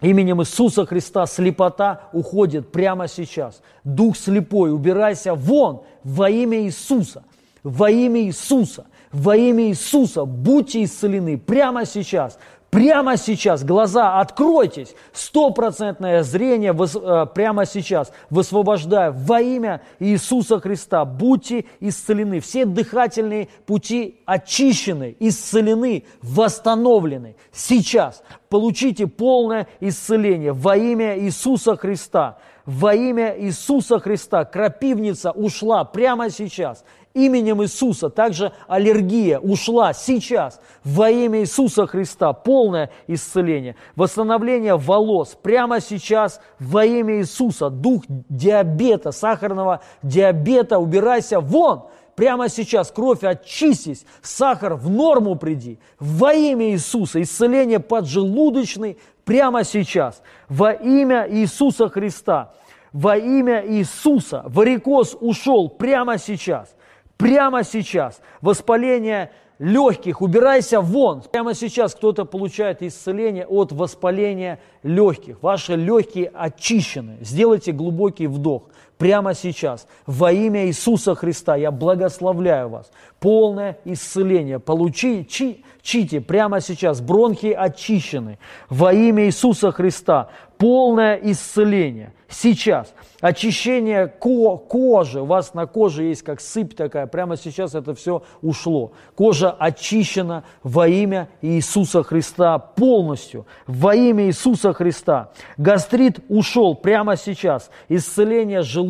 Именем Иисуса Христа слепота уходит прямо сейчас. Дух слепой, убирайся вон во имя Иисуса. Во имя Иисуса. Во имя Иисуса будьте исцелены прямо сейчас. Прямо сейчас глаза откройтесь, стопроцентное зрение э, прямо сейчас высвобождаю во имя Иисуса Христа. Будьте исцелены. Все дыхательные пути очищены, исцелены, восстановлены. Сейчас получите полное исцеление во имя Иисуса Христа. Во имя Иисуса Христа крапивница ушла прямо сейчас именем Иисуса. Также аллергия ушла сейчас во имя Иисуса Христа. Полное исцеление. Восстановление волос прямо сейчас во имя Иисуса. Дух диабета, сахарного диабета, убирайся вон. Прямо сейчас кровь очистись, сахар в норму приди. Во имя Иисуса. Исцеление поджелудочный прямо сейчас. Во имя Иисуса Христа. Во имя Иисуса. Варикоз ушел прямо сейчас Прямо сейчас. Воспаление легких, убирайся вон. Прямо сейчас кто-то получает исцеление от воспаления легких. Ваши легкие очищены. Сделайте глубокий вдох прямо сейчас. Во имя Иисуса Христа я благословляю вас. Полное исцеление. Получите прямо сейчас. Бронхи очищены. Во имя Иисуса Христа. Полное исцеление. Сейчас. Очищение ко кожи. У вас на коже есть как сыпь такая. Прямо сейчас это все ушло. Кожа очищена во имя Иисуса Христа полностью. Во имя Иисуса Христа. Гастрит ушел прямо сейчас. Исцеление желудка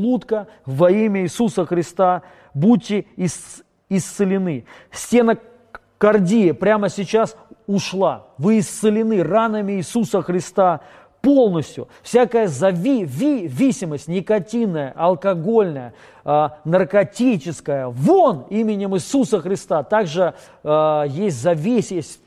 во имя Иисуса Христа. Будьте ис исцелены. Стена кардии прямо сейчас ушла. Вы исцелены ранами Иисуса Христа полностью. Всякая зависимость никотинная, алкогольная, э, наркотическая, вон именем Иисуса Христа. Также э, есть зависимость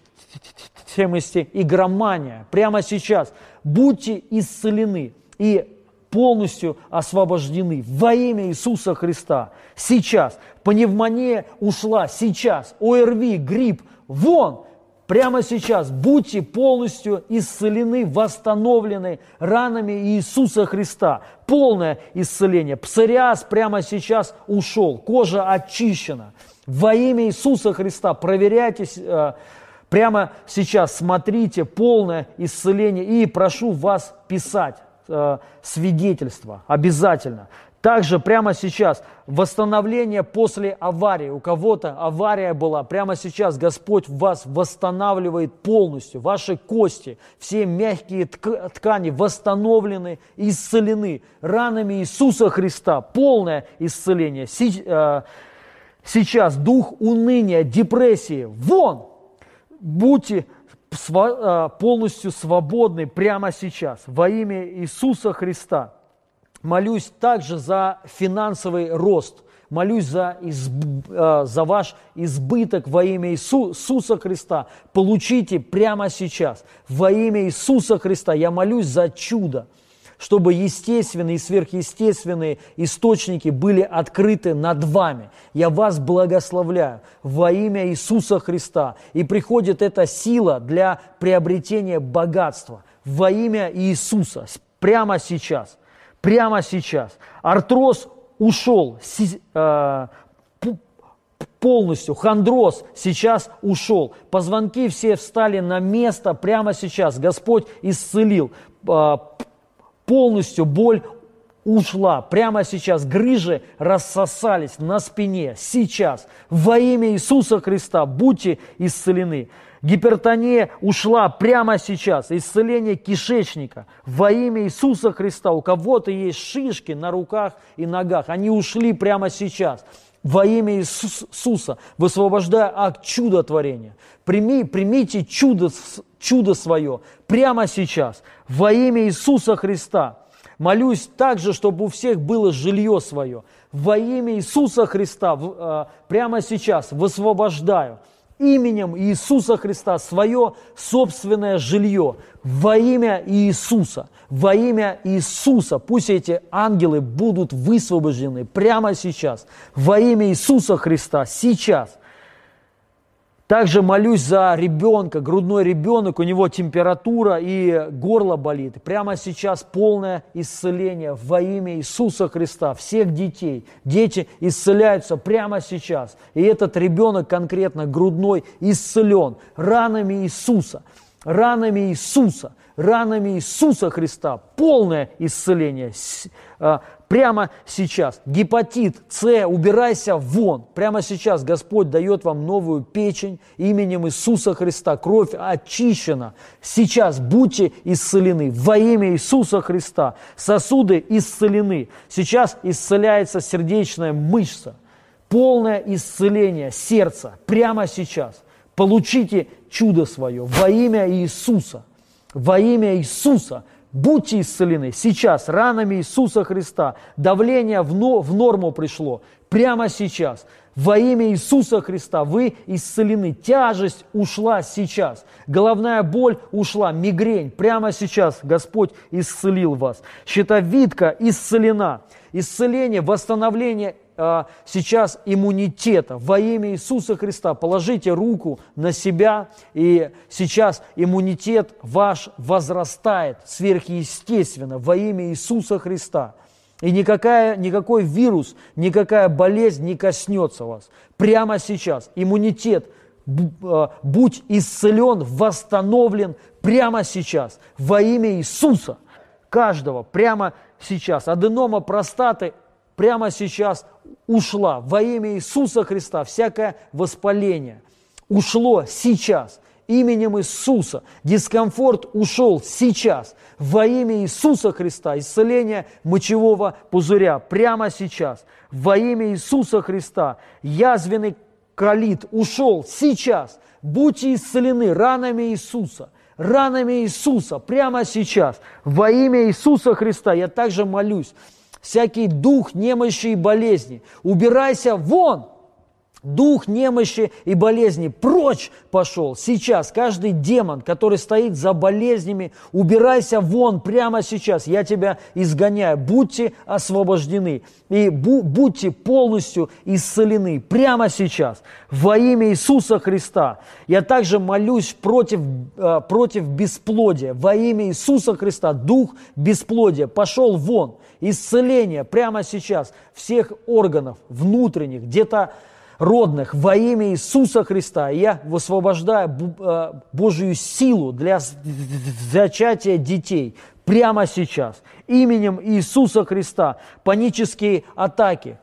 игромания. Прямо сейчас будьте исцелены и полностью освобождены во имя Иисуса Христа. Сейчас. Пневмония ушла. Сейчас. ОРВИ, грипп. Вон Прямо сейчас будьте полностью исцелены, восстановлены ранами Иисуса Христа. Полное исцеление. Псориаз прямо сейчас ушел, кожа очищена. Во имя Иисуса Христа проверяйте э, прямо сейчас, смотрите полное исцеление и прошу вас писать свидетельство обязательно. Также прямо сейчас восстановление после аварии. У кого-то авария была. Прямо сейчас Господь вас восстанавливает полностью. Ваши кости, все мягкие ткани восстановлены, исцелены ранами Иисуса Христа. Полное исцеление. Э, сейчас дух уныния, депрессии. Вон! Будьте э, полностью свободны прямо сейчас во имя Иисуса Христа. Молюсь также за финансовый рост. Молюсь за, изб, э, за ваш избыток во имя Иисуса Христа. Получите прямо сейчас. Во имя Иисуса Христа я молюсь за чудо. Чтобы естественные и сверхъестественные источники были открыты над вами. Я вас благословляю во имя Иисуса Христа. И приходит эта сила для приобретения богатства во имя Иисуса прямо сейчас. Прямо сейчас. Артроз ушел, э, полностью. Хондроз сейчас ушел. Позвонки все встали на место прямо сейчас. Господь исцелил. Полностью боль ушла. Прямо сейчас грыжи рассосались на спине. Сейчас. Во имя Иисуса Христа будьте исцелены. Гипертония ушла прямо сейчас. Исцеление кишечника во имя Иисуса Христа. У кого-то есть шишки на руках и ногах. Они ушли прямо сейчас во имя Иисуса, высвобождая акт чудотворения. Прими, примите чудо, чудо свое прямо сейчас во имя Иисуса Христа. Молюсь также, чтобы у всех было жилье свое. Во имя Иисуса Христа э, прямо сейчас высвобождаю именем Иисуса Христа свое собственное жилье во имя Иисуса. Во имя Иисуса. Пусть эти ангелы будут высвобождены прямо сейчас. Во имя Иисуса Христа. Сейчас. Также молюсь за ребенка, грудной ребенок, у него температура и горло болит. Прямо сейчас полное исцеление во имя Иисуса Христа, всех детей. Дети исцеляются прямо сейчас. И этот ребенок конкретно грудной исцелен ранами Иисуса, ранами Иисуса, ранами Иисуса Христа. Полное исцеление а, прямо сейчас. Гепатит С, убирайся вон. Прямо сейчас Господь дает вам новую печень именем Иисуса Христа. Кровь очищена. Сейчас будьте исцелены во имя Иисуса Христа. Сосуды исцелены. Сейчас исцеляется сердечная мышца. Полное исцеление сердца прямо сейчас. Получите чудо свое во имя Иисуса. Во имя Иисуса Будьте исцелены сейчас ранами Иисуса Христа. Давление в, но, в норму пришло прямо сейчас. Во имя Иисуса Христа вы исцелены. Тяжесть ушла сейчас. Головная боль ушла. Мигрень прямо сейчас Господь исцелил вас. Щитовидка исцелена. Исцеление, восстановление сейчас иммунитета. Во имя Иисуса Христа положите руку на себя, и сейчас иммунитет ваш возрастает сверхъестественно во имя Иисуса Христа. И никакая, никакой вирус, никакая болезнь не коснется вас. Прямо сейчас иммунитет, а, будь исцелен, восстановлен прямо сейчас во имя Иисуса. Каждого прямо сейчас. Аденома простаты прямо сейчас ушла во имя Иисуса Христа, всякое воспаление ушло сейчас именем Иисуса. Дискомфорт ушел сейчас во имя Иисуса Христа. Исцеление мочевого пузыря прямо сейчас во имя Иисуса Христа. Язвенный колит ушел сейчас. Будьте исцелены ранами Иисуса – ранами Иисуса прямо сейчас. Во имя Иисуса Христа я также молюсь всякий дух немощи и болезни. Убирайся вон! Дух немощи и болезни прочь пошел. Сейчас каждый демон, который стоит за болезнями, убирайся вон прямо сейчас. Я тебя изгоняю. Будьте освобождены и будьте полностью исцелены прямо сейчас во имя Иисуса Христа. Я также молюсь против, э, против бесплодия. Во имя Иисуса Христа дух бесплодия пошел вон. Исцеление прямо сейчас всех органов внутренних, где-то родных во имя Иисуса Христа. Я высвобождаю э, Божью силу для зачатия детей прямо сейчас. Именем Иисуса Христа панические атаки.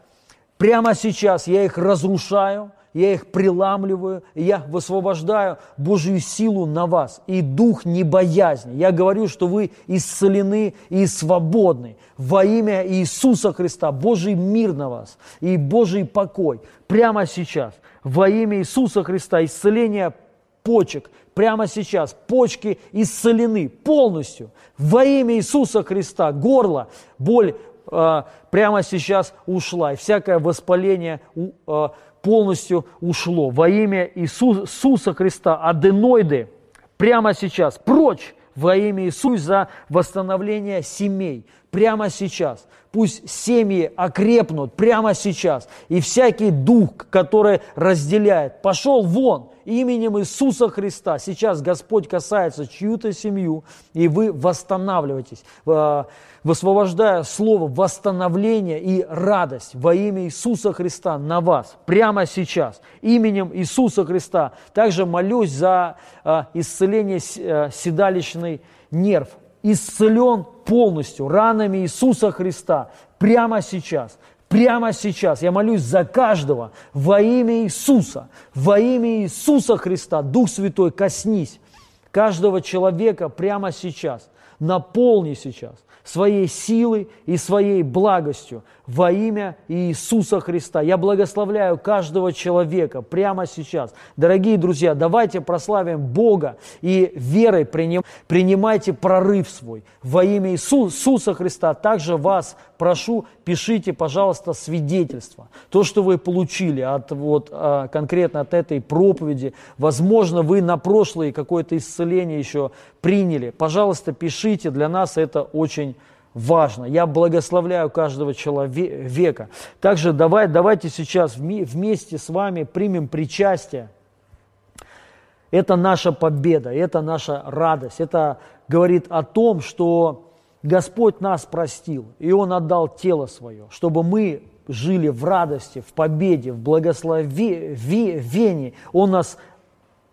Прямо сейчас я их разрушаю, я их приламливаю, и я высвобождаю Божью силу на вас и дух небоязни. Я говорю, что вы исцелены и свободны во имя Иисуса Христа. Божий мир на вас и Божий покой прямо сейчас во имя Иисуса Христа. Исцеление почек прямо сейчас. Почки исцелены полностью во имя Иисуса Христа. Горло, боль э, прямо сейчас ушла. И всякое воспаление э, полностью ушло. Во имя Иисуса Христа аденоиды прямо сейчас прочь во имя Иисуса за восстановление семей прямо сейчас. Пусть семьи окрепнут прямо сейчас. И всякий дух, который разделяет, пошел вон именем Иисуса Христа. Сейчас Господь касается чью-то семью, и вы восстанавливаетесь, э, высвобождая слово восстановление и радость во имя Иисуса Христа на вас прямо сейчас. Именем Иисуса Христа. Также молюсь за э, исцеление э, седалищный нерв исцелен полностью ранами Иисуса Христа прямо сейчас. Прямо сейчас я молюсь за каждого во имя Иисуса, во имя Иисуса Христа. Дух Святой, коснись каждого человека прямо сейчас. Наполни сейчас своей силой и своей благостью во имя Иисуса Христа. Я благословляю каждого человека прямо сейчас. Дорогие друзья, давайте прославим Бога и верой приним, принимайте прорыв свой во имя Иисуса Христа. Также вас прошу, пишите, пожалуйста, свидетельство. То, что вы получили от, вот, а, конкретно от этой проповеди. Возможно, вы на прошлое какое-то исцеление еще приняли. Пожалуйста, пишите, для нас это очень. Я благословляю каждого человека. Также давай, давайте сейчас вместе с вами примем причастие. Это наша победа, это наша радость. Это говорит о том, что Господь нас простил, и Он отдал тело свое, чтобы мы жили в радости, в победе, в благословении. Он нас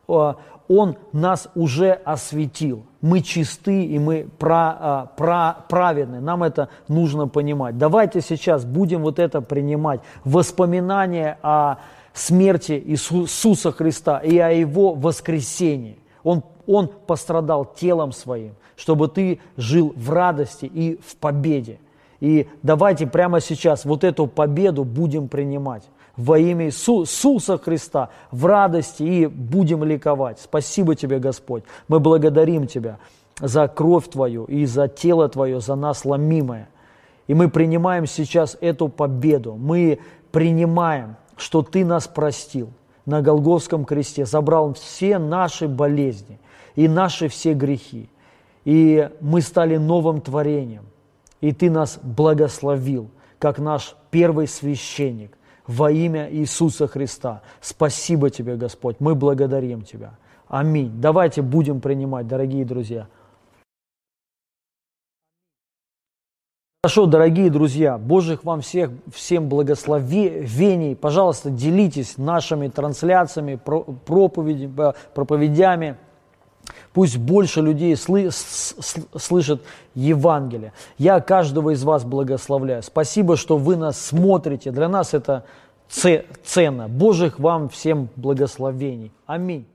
а, он нас уже осветил. Мы чисты и мы про, а, про, праведны. Нам это нужно понимать. Давайте сейчас будем вот это принимать. Воспоминания о смерти Иисуса Христа и о Его воскресении. Он, он пострадал телом своим, чтобы ты жил в радости и в победе. И давайте прямо сейчас вот эту победу будем принимать во имя Иисуса Христа в радости и будем ликовать. Спасибо Тебе, Господь. Мы благодарим Тебя за кровь Твою и за тело Твое, за нас ломимое. И мы принимаем сейчас эту победу. Мы принимаем, что Ты нас простил на Голговском кресте, забрал все наши болезни и наши все грехи. И мы стали новым творением. И Ты нас благословил, как наш первый священник во имя Иисуса Христа. Спасибо Тебе, Господь, мы благодарим Тебя. Аминь. Давайте будем принимать, дорогие друзья. Хорошо, дорогие друзья, Божьих вам всех, всем благословений. Пожалуйста, делитесь нашими трансляциями, проповедями, проповедями. Пусть больше людей сlı, слышат Евангелие. Я каждого из вас благословляю. Спасибо, что вы нас смотрите. Для нас это ценно. Божьих вам всем благословений. Аминь.